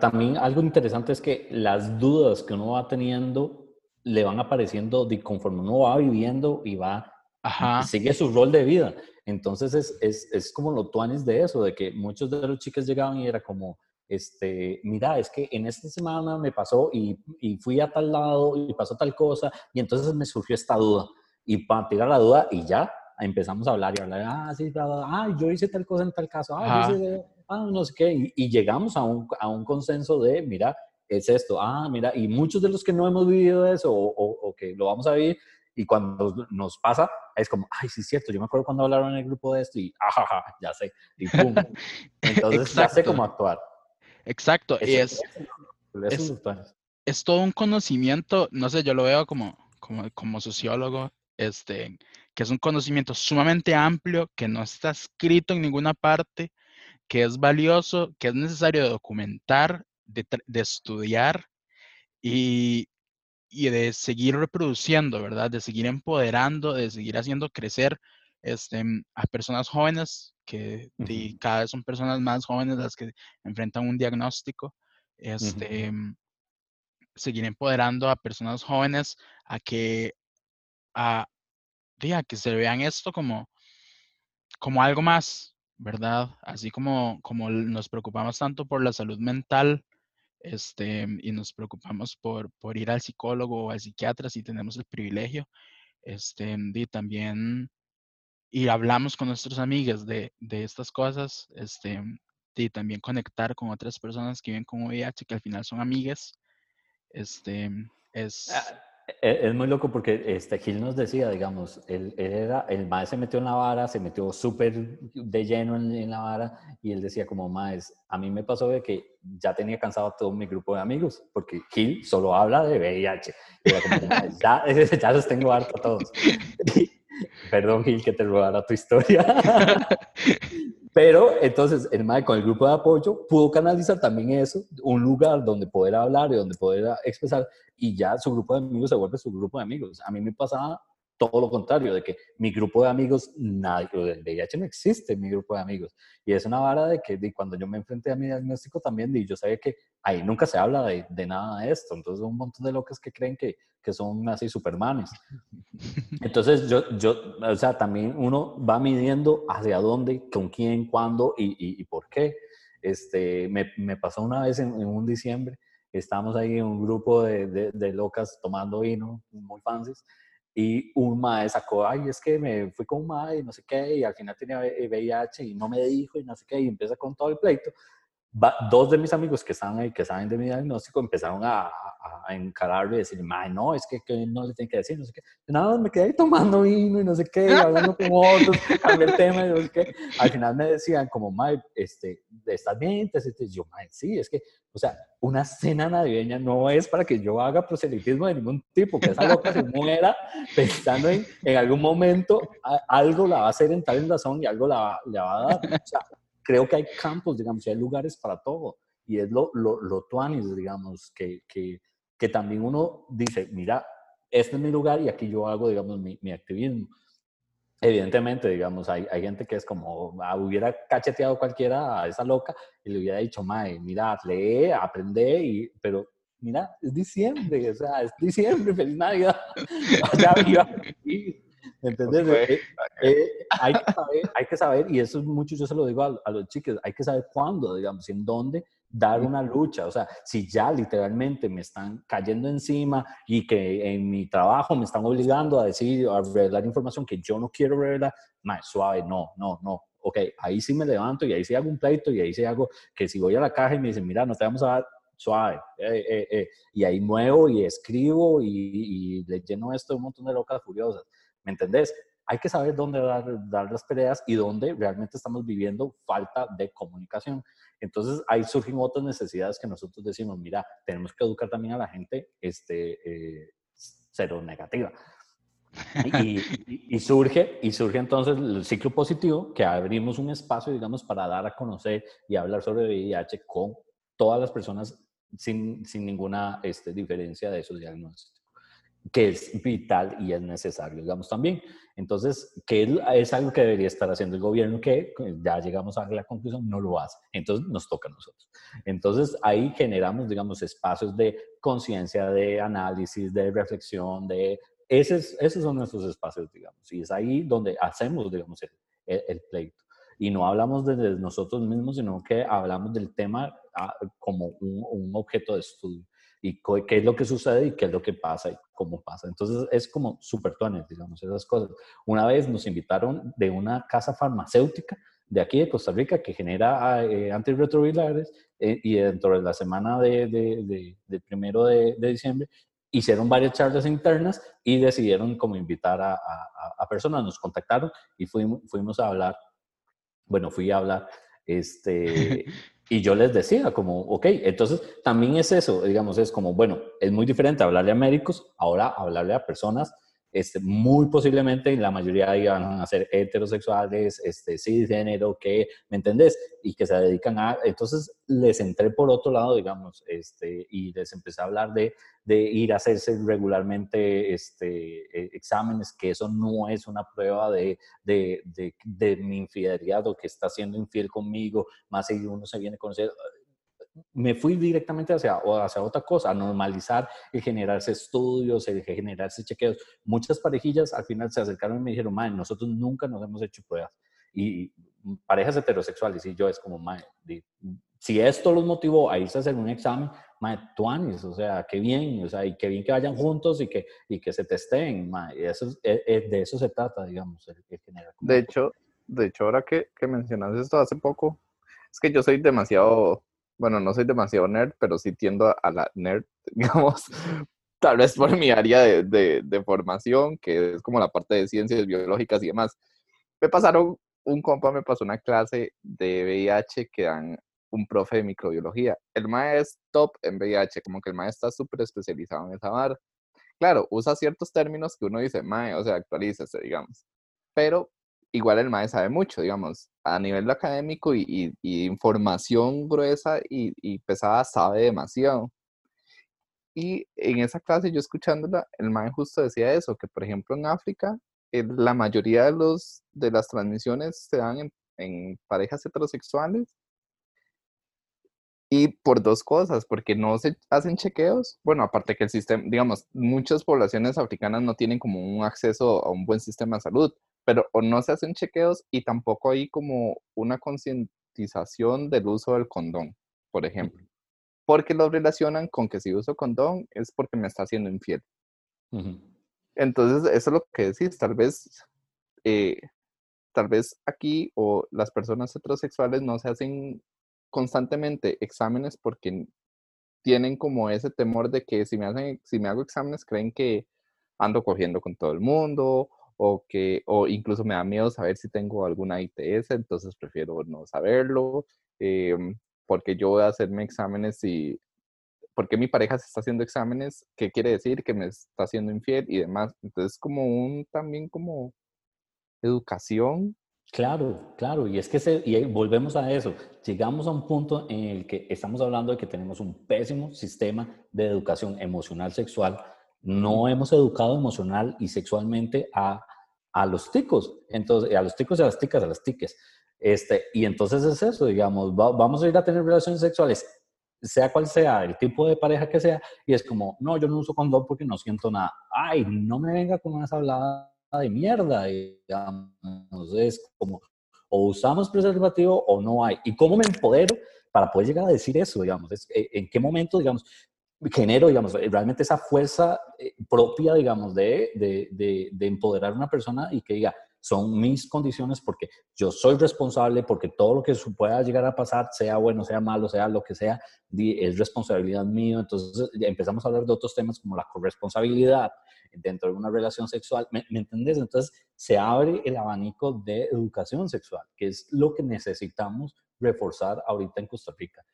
también algo interesante es que las dudas que uno va teniendo le van apareciendo de conforme uno va viviendo y va, Ajá. sigue su rol de vida. Entonces es, es, es como lo tuanes de eso, de que muchos de los chicos llegaban y era como, este, mira, es que en esta semana me pasó y, y, fui a tal lado y pasó tal cosa y entonces me surgió esta duda. Y para tirar la duda y ya empezamos a hablar y hablar, ah, sí, ah, yo hice tal cosa en tal caso, ah, yo hice, ah no sé qué, y, llegamos a un, a un, consenso de, mira, es esto, ah, mira, y muchos de los que no hemos vivido eso o, o, que lo vamos a vivir, y cuando nos pasa, es como, ay, sí es cierto, yo me acuerdo cuando hablaron en el grupo de esto y, ajaja, ya sé, y pum. <laughs> Entonces ya sé cómo actuar. Exacto, y es, es, es, todo un conocimiento, no sé, yo lo veo como, como, como sociólogo, este, que es un conocimiento sumamente amplio, que no está escrito en ninguna parte, que es valioso, que es necesario documentar, de, de estudiar y, y, de seguir reproduciendo, ¿verdad? De seguir empoderando, de seguir haciendo crecer este, a personas jóvenes, que cada vez son personas más jóvenes las que enfrentan un diagnóstico. Este, Seguir empoderando a personas jóvenes a que, a, que se vean esto como, como algo más, ¿verdad? Así como, como nos preocupamos tanto por la salud mental este, y nos preocupamos por, por ir al psicólogo o al psiquiatra si tenemos el privilegio, este, y también y hablamos con nuestros amigos de, de estas cosas, este, y también conectar con otras personas que viven con VIH, que al final son amigas, este, es... Ah, e, es muy loco porque este, Gil nos decía, digamos, él, era, el maestro se metió en la vara, se metió súper de lleno en, la vara y él decía como, maestro, a mí me pasó de que ya tenía cansado todo mi grupo de amigos porque Gil solo habla de VIH. Y era como, ya, <laughs> ya los tengo harto a todos. <laughs> <laughs> perdón Gil que te robara tu historia. <laughs> Pero entonces el con el grupo de apoyo pudo canalizar también eso, un lugar donde poder hablar y donde poder expresar, y ya su grupo de amigos se vuelve su grupo de amigos. A mí me pasaba todo lo contrario, de que mi grupo de amigos, nadie, el VIH no existe mi grupo de amigos. Y es una vara de que cuando yo me enfrenté a mi diagnóstico también, y yo sabía que ahí nunca se habla de, de nada de esto. Entonces, un montón de locos que creen que, que son así supermanes. <laughs> Entonces, yo, yo, o sea, también uno va midiendo hacia dónde, con quién, cuándo y, y, por qué. Este, me, me, pasó una vez en, en, un diciembre, estábamos ahí en un grupo de, de, de locas tomando vino, muy fancies, y un mae sacó, ay, es que me fui con un mae y no sé qué, y al final tenía VIH y no me dijo y no sé qué, y empieza con todo el pleito dos de mis amigos que estaban ahí, que saben de mi diagnóstico, empezaron a, a, encararme y decir, no, es que, que, no le tienen que decir, no sé qué. Nada, me quedé ahí tomando vino y no sé qué, hablando con otros, <laughs> cambié el tema y no sé qué. Al final me decían como, mae, este, ¿estás bien? Y yo, mae, sí, es que, o sea, una cena navideña no es para que yo haga proselitismo de ningún tipo, que esa loca se <laughs> muera pensando en, en algún momento algo la va a hacer entrar en razón y algo la, la va a dar. O sea, creo que hay campos, digamos, y hay lugares para todo. Y es lo, lo, lo tuanis, digamos, que, que, que, también uno dice, mira, este es mi lugar y aquí yo hago, digamos, mi, mi activismo. Evidentemente, digamos, hay, hay, gente que es como, ah, hubiera cacheteado cualquiera a esa loca y le hubiera dicho, mae, mira, lee, aprende, y, pero mira, es diciembre, o sea, es diciembre, feliz Navidad. <laughs> ya viva. ¿Entendés? Eh, eh, hay, que saber, hay que saber, y eso es mucho, yo se lo digo a, los chicos, hay que saber cuándo, digamos, en dónde dar una lucha. O sea, si ya literalmente me están cayendo encima y que en mi trabajo me están obligando a decir, a revelar información que yo no quiero revelar, más suave, no, no, no. Ok, ahí sí me levanto y ahí sí hago un pleito y ahí sí hago que si voy a la caja y me dicen, mira, no te vamos a dar suave. Eh, y ahí muevo y escribo y, y le lleno esto de un montón de locas furiosas. ¿Me entendés? Hay que saber dónde dar, las peleas y dónde realmente estamos viviendo falta de comunicación. Entonces ahí surgen otras necesidades que nosotros decimos, mira, tenemos que educar también a la gente este, eh, cero negativa. Y, surge, y surge entonces el ciclo positivo, que abrimos un espacio, digamos, para dar a conocer y hablar sobre VIH con todas las personas sin, sin ninguna este, diferencia de esos diagnósticos. Que es vital y es necesario, digamos, también. Entonces, que es algo que debería estar haciendo el gobierno, que ya llegamos a la conclusión, no lo hace. Entonces, nos toca a nosotros. Entonces, ahí generamos, digamos, espacios de conciencia, de análisis, de reflexión, de... Esos, esos son nuestros espacios, digamos, y es ahí donde hacemos, digamos, el, el, pleito. Y no hablamos de nosotros mismos, sino que hablamos del tema ah, como un, un objeto de estudio y qué es lo que sucede y qué es lo que pasa y cómo pasa. Entonces es como súper tuanes, digamos, esas cosas. Una vez nos invitaron de una casa farmacéutica de aquí de Costa Rica que genera eh, antirretrovirales eh, y dentro de la semana de, de, de, primero de, diciembre hicieron varias charlas internas y decidieron como invitar a, a, a personas, nos contactaron y fuimos, fuimos a hablar, bueno, fui a hablar este, <laughs> Y yo les decía como, ok, entonces también es eso, digamos, es como, bueno, es muy diferente hablarle a médicos, ahora hablarle a personas este, muy posiblemente la mayoría iban a ser heterosexuales, este, cisgénero, que, ¿me entendés? Y que se dedican a, entonces les entré por otro lado, digamos, este, y les empecé a hablar de, de ir a hacerse regularmente este, e, exámenes, que eso no es una prueba de, de, de, de mi infidelidad o que está siendo infiel conmigo, más si uno se viene a conocer, me fui directamente hacia, hacia otra cosa, a normalizar el generarse estudios, el generarse chequeos. Muchas parejillas al final se acercaron y me dijeron, madre, nosotros nunca nos hemos hecho pruebas. Y parejas heterosexuales, y yo es como, madre, si esto los motivó a irse a hacer un examen, madre, tuanis, o sea, qué bien, o sea, y qué bien que vayan juntos y que, y que se testeen, madre, eso, es, de eso se trata, digamos, el, De hecho, de hecho, ahora que, que mencionas esto hace poco, es que yo soy demasiado bueno, no soy demasiado nerd, pero sí tiendo a, la nerd, <laughs> digamos, tal vez por mi área de, de, formación, que es como la parte de ciencias biológicas y demás. Me pasaron, un compa me pasó una clase de VIH que dan un profe de microbiología. El maestro es top en VIH, como que el maestro está súper especializado en esa barra. Claro, usa ciertos términos que uno dice, mae, o sea, actualízase, digamos. Pero igual el maestro sabe mucho, digamos, a nivel académico y, información gruesa y, pesada sabe demasiado. Y en esa clase, yo escuchándola, el maestro justo decía eso, que por ejemplo en África, la mayoría de, los, de las transmisiones se dan en, en parejas heterosexuales y por dos cosas, porque no se hacen chequeos. Bueno, aparte que el sistema, digamos, muchas poblaciones africanas no tienen como un acceso a un buen sistema de salud pero o no se hacen chequeos y tampoco hay como una concientización del uso del condón, por ejemplo. Porque lo relacionan con que si uso condón es porque me está haciendo infiel. Entonces, eso es lo que decís, tal vez, eh, tal vez aquí o las personas heterosexuales no se hacen constantemente exámenes porque tienen como ese temor de que si me hacen, si me hago exámenes creen que ando cogiendo con todo el mundo o que o incluso me da miedo saber si tengo alguna ITS, entonces prefiero no saberlo, em, porque yo voy a hacerme exámenes y porque mi pareja se está haciendo exámenes, ¿qué quiere decir? Que me está haciendo infiel y demás. Entonces como un también como educación. Claro, claro, y es que se, y volvemos a eso, llegamos a un punto en el que estamos hablando de que tenemos un pésimo sistema de educación emocional sexual no hemos educado emocional y sexualmente a, a los ticos, entonces, a los ticos y a las ticas, a las tiques. Este, y entonces es eso, digamos, vamos a ir a tener relaciones sexuales, sea cual sea el tipo de pareja que sea, y es como, no, yo no uso condón porque no siento nada. Ay, no me venga con esa hablada de mierda, digamos, es como, o usamos preservativo o no hay. ¿Y cómo me empodero para poder llegar a decir eso, digamos? ¿En qué momento, digamos, genero, digamos, eh, realmente esa fuerza eh, propia, digamos, de, de, de, empoderar a una persona y que diga, son mis condiciones porque yo soy responsable, porque todo lo que pueda llegar a pasar, sea bueno, sea malo, sea lo que sea, es responsabilidad mío. Entonces empezamos a hablar de otros temas como la corresponsabilidad dentro de una relación sexual. ¿Me, ¿Me? Entonces se abre el abanico de educación sexual, que es lo que necesitamos reforzar ahorita en Costa Rica.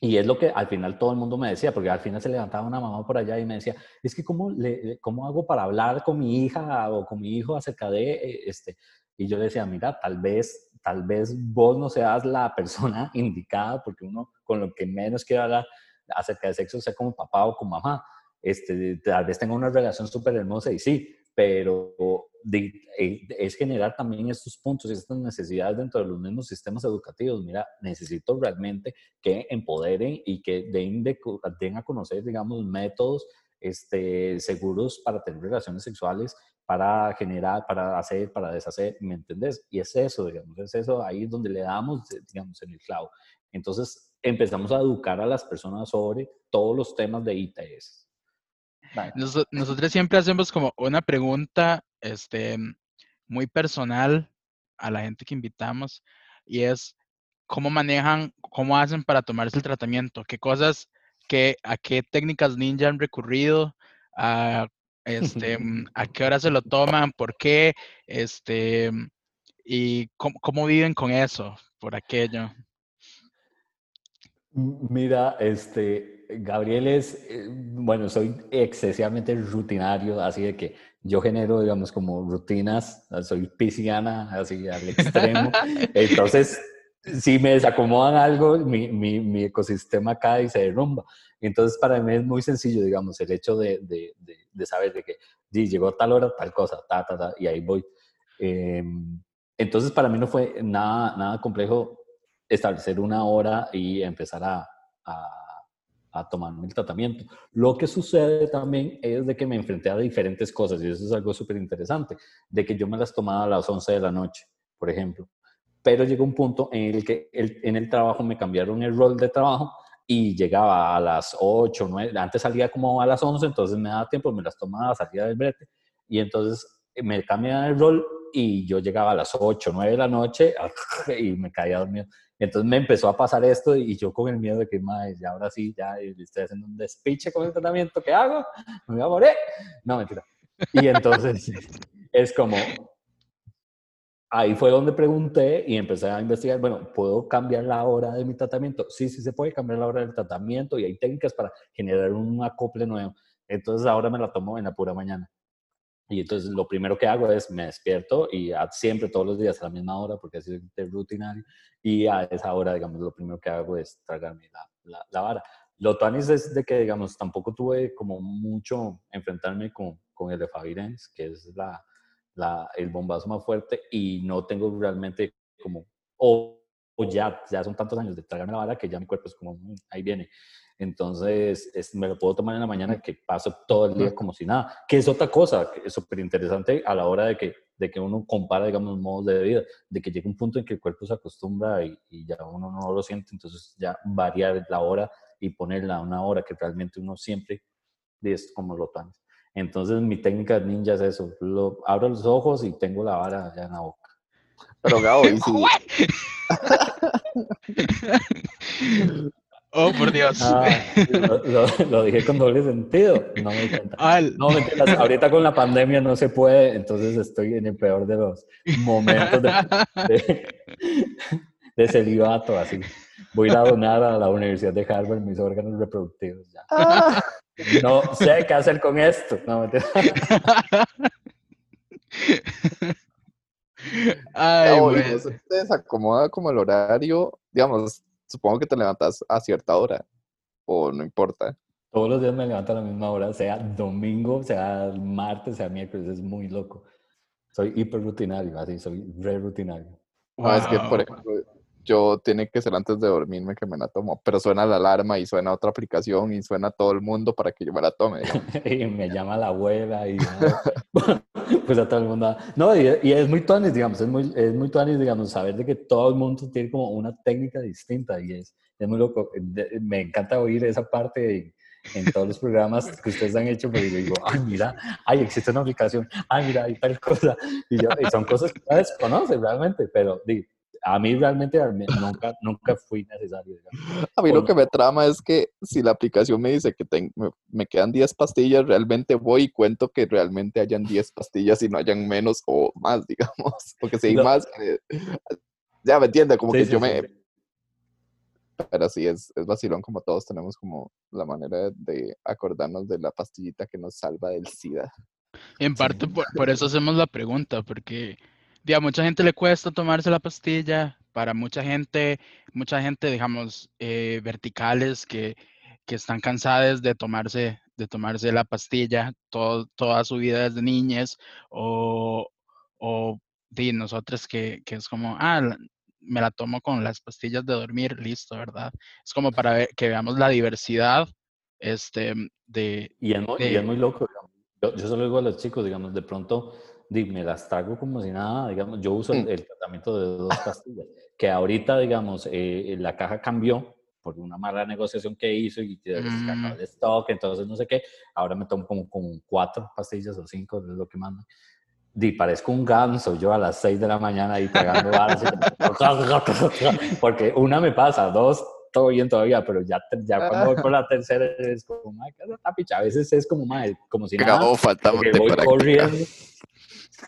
Y es lo que al final todo el mundo me decía, porque al final se levantaba una mamá por allá y me decía, es que ¿cómo, le, cómo hago para hablar con mi hija o con mi hijo acerca de eh, este? Y yo decía, mira, tal vez, tal vez vos no seas la persona <laughs> indicada, porque uno con lo que menos quiere hablar acerca de sexo sea como papá o como mamá. este, tal vez tenga una relación súper hermosa y sí, pero eh, es generar también estos puntos y estas necesidades dentro de los mismos sistemas educativos. Mira, necesito realmente que empoderen y que den, den a conocer, digamos, métodos este, seguros para tener relaciones sexuales, para generar, para hacer, para deshacer, ¿me entendés? Y es eso, digamos, es eso ahí donde le damos, digamos, en el clavo. Entonces empezamos a educar a las personas sobre todos los temas de ITS. Nosotros siempre hacemos como una pregunta este, muy personal a la gente que invitamos y es cómo manejan, cómo hacen para tomarse el tratamiento, qué cosas, qué, a qué técnicas ninja han recurrido, a, este, <laughs> a qué hora se lo toman, por qué, este, y cómo, cómo viven con eso, por aquello. Mira, este, Gabriel es, eh, bueno, soy excesivamente rutinario, así de que yo genero, digamos, como rutinas, soy pisciana, así al <laughs> extremo. Entonces, si me desacomodan algo, mi, mi, mi, ecosistema cae y se derrumba. Entonces, para mí es muy sencillo, digamos, el hecho de, de, de, saber de que llegó tal hora, tal cosa, ta, ta, ta, y ahí voy. Em, entonces, para mí no fue nada, nada complejo establecer una hora y empezar a, a, a el tratamiento. Lo que sucede también es de que me enfrenté a diferentes cosas y eso es algo súper interesante, de que yo me las tomaba a las 11 de la noche, por ejemplo. Pero llegó un punto en el que en el trabajo me cambiaron el rol de trabajo y llegaba a las 8, 9, antes salía como a las 11, entonces me daba tiempo, me las tomaba, salía del brete y entonces me cambian el rol y yo llegaba a las 8, 9 de la noche y me caía dormido. Entonces me empezó a pasar esto y yo con el miedo de que, madre, ya ahora sí, ya estoy haciendo un despiche con el tratamiento, ¿qué hago? Me voy a morir. No, mentira. Y entonces <laughs> es como, ahí fue donde pregunté y empecé a investigar, bueno, ¿puedo cambiar la hora de mi tratamiento? Sí, sí se puede cambiar la hora del tratamiento y hay técnicas para generar un acople nuevo. Entonces ahora me la tomo en la pura mañana. Y entonces lo primero que hago es me despierto y siempre todos los días a la misma hora, porque así es rutinario, y a esa hora, digamos, lo primero que hago es tragarme la, la, vara. Lo tuanis es de que, digamos, tampoco tuve como mucho enfrentarme con, con el de Favirens, que es la, la, el bombazo más fuerte, y no tengo realmente como, o, o ya, ya son tantos años de tragarme la vara que ya mi cuerpo es como, mm, ahí viene. Entonces, me lo puedo tomar en la mañana que paso todo el día como si nada, que es otra cosa, que es súper interesante a la hora de que, de que uno compara, digamos, modos de vida, de que llega un punto en que el cuerpo se acostumbra y, ya uno no lo siente, entonces ya variar la hora y ponerla a una hora que realmente uno siempre es como lo tan. Entonces, mi técnica ninja es eso, lo, abro los ojos y tengo la vara ya en la boca. Pero Gabo, ¿y <laughs> si... <laughs> <laughs> Oh, por Dios. Ah, lo, dije con doble sentido. No me cuenta. No, ahorita con la pandemia no se puede, entonces estoy en el peor de los momentos de, de, celibato, así. Voy a donar a la Universidad de Harvard mis órganos reproductivos. Ya. Ah. No sé qué hacer con esto. No, me Ay, bueno. se desacomoda como el horario, digamos, supongo que te levantas a cierta hora, o no importa. Todos los días me levanto a la misma hora, sea domingo, sea martes, sea miércoles, es muy loco. Soy hiper rutinario, así, soy re rutinario. No, es que, por ejemplo, yo tiene que ser antes de dormirme que me la tomo, pero suena la alarma y suena otra aplicación y suena todo el mundo para que yo me la tome. <laughs> y me llama la abuela y <laughs> <laughs> pues a todo el mundo. No, y, es muy tuanis, digamos, es muy, es muy tuanis, digamos, saber de que todo el mundo tiene como una técnica distinta y es, es muy loco. Me encanta oír esa parte en todos los programas que ustedes han hecho, porque yo digo, ay, mira, ay, existe una aplicación, ay, mira, hay tal cosa. Y, yo, y son cosas que no desconoce realmente, pero digo, a mí realmente nunca, nunca fui necesario. A mí lo que me trama es que si la aplicación me dice que me, quedan 10 pastillas, realmente voy y cuento que realmente hayan 10 pastillas y no hayan menos o más, <laughs> digamos. Porque si hay más, eh, ya me entiende, como que yo me... Pero sí, es, es vacilón como todos tenemos como la manera de acordarnos de la pastillita que nos salva del SIDA. En parte por eso hacemos la pregunta, porque a mucha gente le cuesta tomarse la pastilla, para mucha gente, mucha gente, digamos, eh, verticales que, que, están cansadas de tomarse de tomarse la pastilla todo, toda su vida desde niñez o, o de nosotros que, que es como, ah, me la tomo con las pastillas de dormir, listo, ¿verdad? Es como para ver, que veamos la diversidad este, de... Y es muy, y es muy loco, yo, yo solo digo a los chicos, digamos, de pronto me las trago como si nada, digamos, yo uso el, mm. tratamiento de dos pastillas, que ahorita, digamos, eh, la caja cambió por una mala negociación que hizo y que mm. el stock, entonces no sé qué, ahora me tomo como, como cuatro pastillas o cinco, es lo que mando. Y parezco un ganso yo a las seis de la mañana ahí pegando balas. <laughs> porque una me pasa, dos, todo bien todavía, pero ya, ya cuando voy por la tercera es como, madre, A veces es como, madre, como si nada. Porque voy corriendo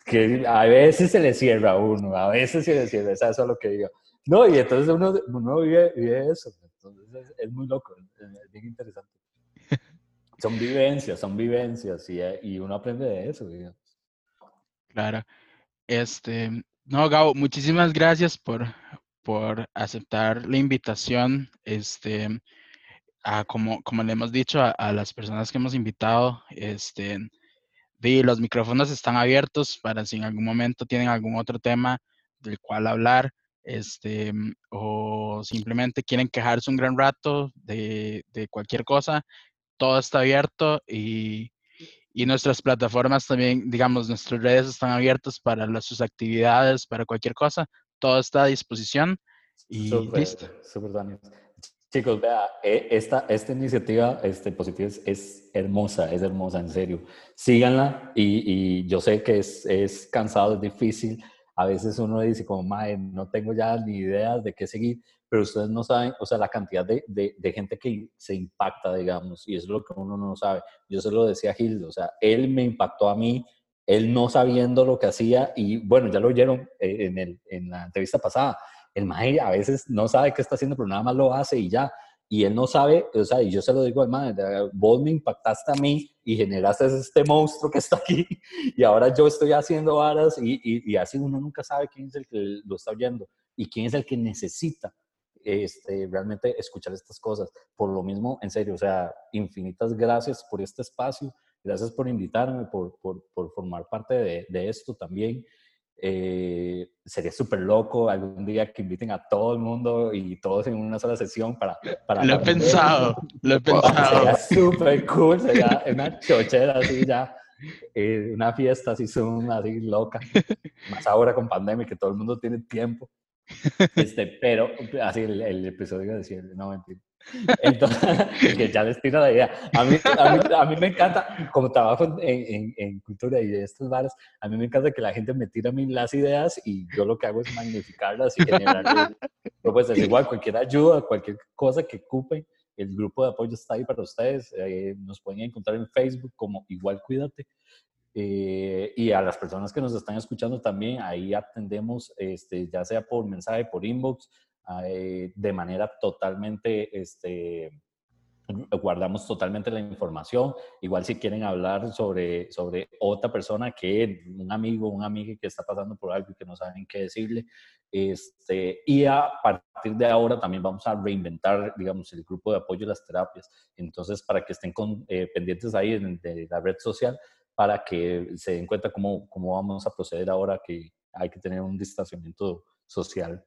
que a veces se le cierra a uno, a veces se le cierra, eso es lo que digo. No, y entonces uno, uno vive, vive, eso, entonces es, muy loco, es, bien interesante. <laughs> Son vivencias, son vivencias y, y uno aprende de eso, digamos. Claro. Este, no, Gabo, muchísimas gracias por, por aceptar la invitación. Este, a, como, como le hemos dicho a, a las personas que hemos invitado, este, los micrófonos están abiertos para si en algún momento tienen algún otro tema del cual hablar, este, mm, o simplemente quieren quejarse un gran rato de, cualquier cosa, todo está abierto y, nuestras plataformas también, digamos, nuestras redes están abiertas para las, sus actividades, para cualquier cosa, todo está a disposición y listo. Chicos, vea, e, esta, esta iniciativa este, positiva es, hermosa, es hermosa, en serio. Síganla y, y yo sé que es, es, cansado, es difícil. A veces uno dice como, madre, no tengo ya ni idea de qué seguir, pero ustedes no saben, o sea, la cantidad de, de, de, gente que se impacta, digamos, y eso es lo que uno no sabe. Yo se lo decía a Gil, o sea, él me impactó a mí, él no sabiendo lo que hacía, y bueno, ya lo oyeron eh, en, el, en la entrevista pasada el maestro a veces no sabe qué está haciendo, pero nada más lo hace y ya. Y él no sabe, o sea, y yo se lo digo al maestro, vos me impactaste a mí y generaste este monstruo que está aquí <laughs> y ahora yo estoy haciendo varas y, y, así uno nunca sabe quién es el que lo está oyendo y quién es el que necesita este, realmente escuchar estas cosas. Por lo mismo, en serio, o sea, infinitas gracias por este espacio, gracias por invitarme, por, por, por formar parte de, de esto también. Eh, sería súper loco algún día que inviten a todo el mundo y todos en una sola sesión para... para lo he pensado, lo he <laughs> pensado. Sería súper cool, sería una chochera así ya, eh, una fiesta así Zoom, así loca. Más ahora con pandemia que todo el mundo tiene tiempo. <laughs> Este, pero así el, el episodio decía, no mentira. Entonces, <laughs> que ya les tiro la idea. A mí, a mí, me encanta, como trabajo en, en, cultura y de estos bares, a mí me encanta que la gente me tira a mí las ideas y yo lo que hago es magnificarlas y generar. <laughs> pues es igual, cualquier ayuda, cualquier cosa que ocupen, el grupo de apoyo está ahí para ustedes. Eh, nos pueden encontrar en Facebook como Igual Cuídate. Eh, y a las personas que nos están escuchando también, ahí atendemos, este, ya sea por mensaje, por inbox, eh, de manera totalmente, este, guardamos totalmente la información. Igual si quieren hablar sobre, sobre otra persona que un amigo, un amigo que está pasando por algo y que no saben qué decirle. Este, y a partir de ahora también vamos a reinventar, digamos, el grupo de apoyo a las terapias. Entonces, para que estén con, eh, pendientes ahí en, de la red social, para que se den cuenta cómo, cómo vamos a proceder ahora que hay que tener un distanciamiento social.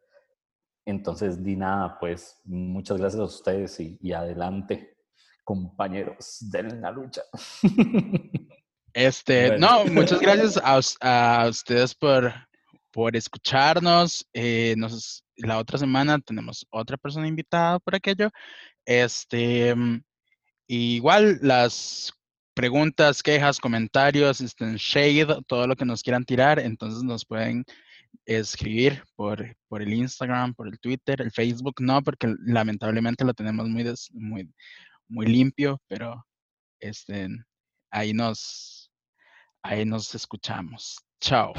Entonces, di nada, pues muchas gracias a ustedes y, adelante, compañeros, den la lucha. Este, no, muchas <laughs> gracias a, ustedes por, por escucharnos. Eh, nos, la otra semana tenemos otra persona invitada por aquello. Este, igual las preguntas, quejas, comentarios, este, shade, todo lo que nos quieran tirar, entonces nos pueden escribir por, por el Instagram, por el Twitter, el Facebook, no, porque lamentablemente lo tenemos muy, muy, muy limpio, pero este, ahí, nos, ahí nos escuchamos. Chao.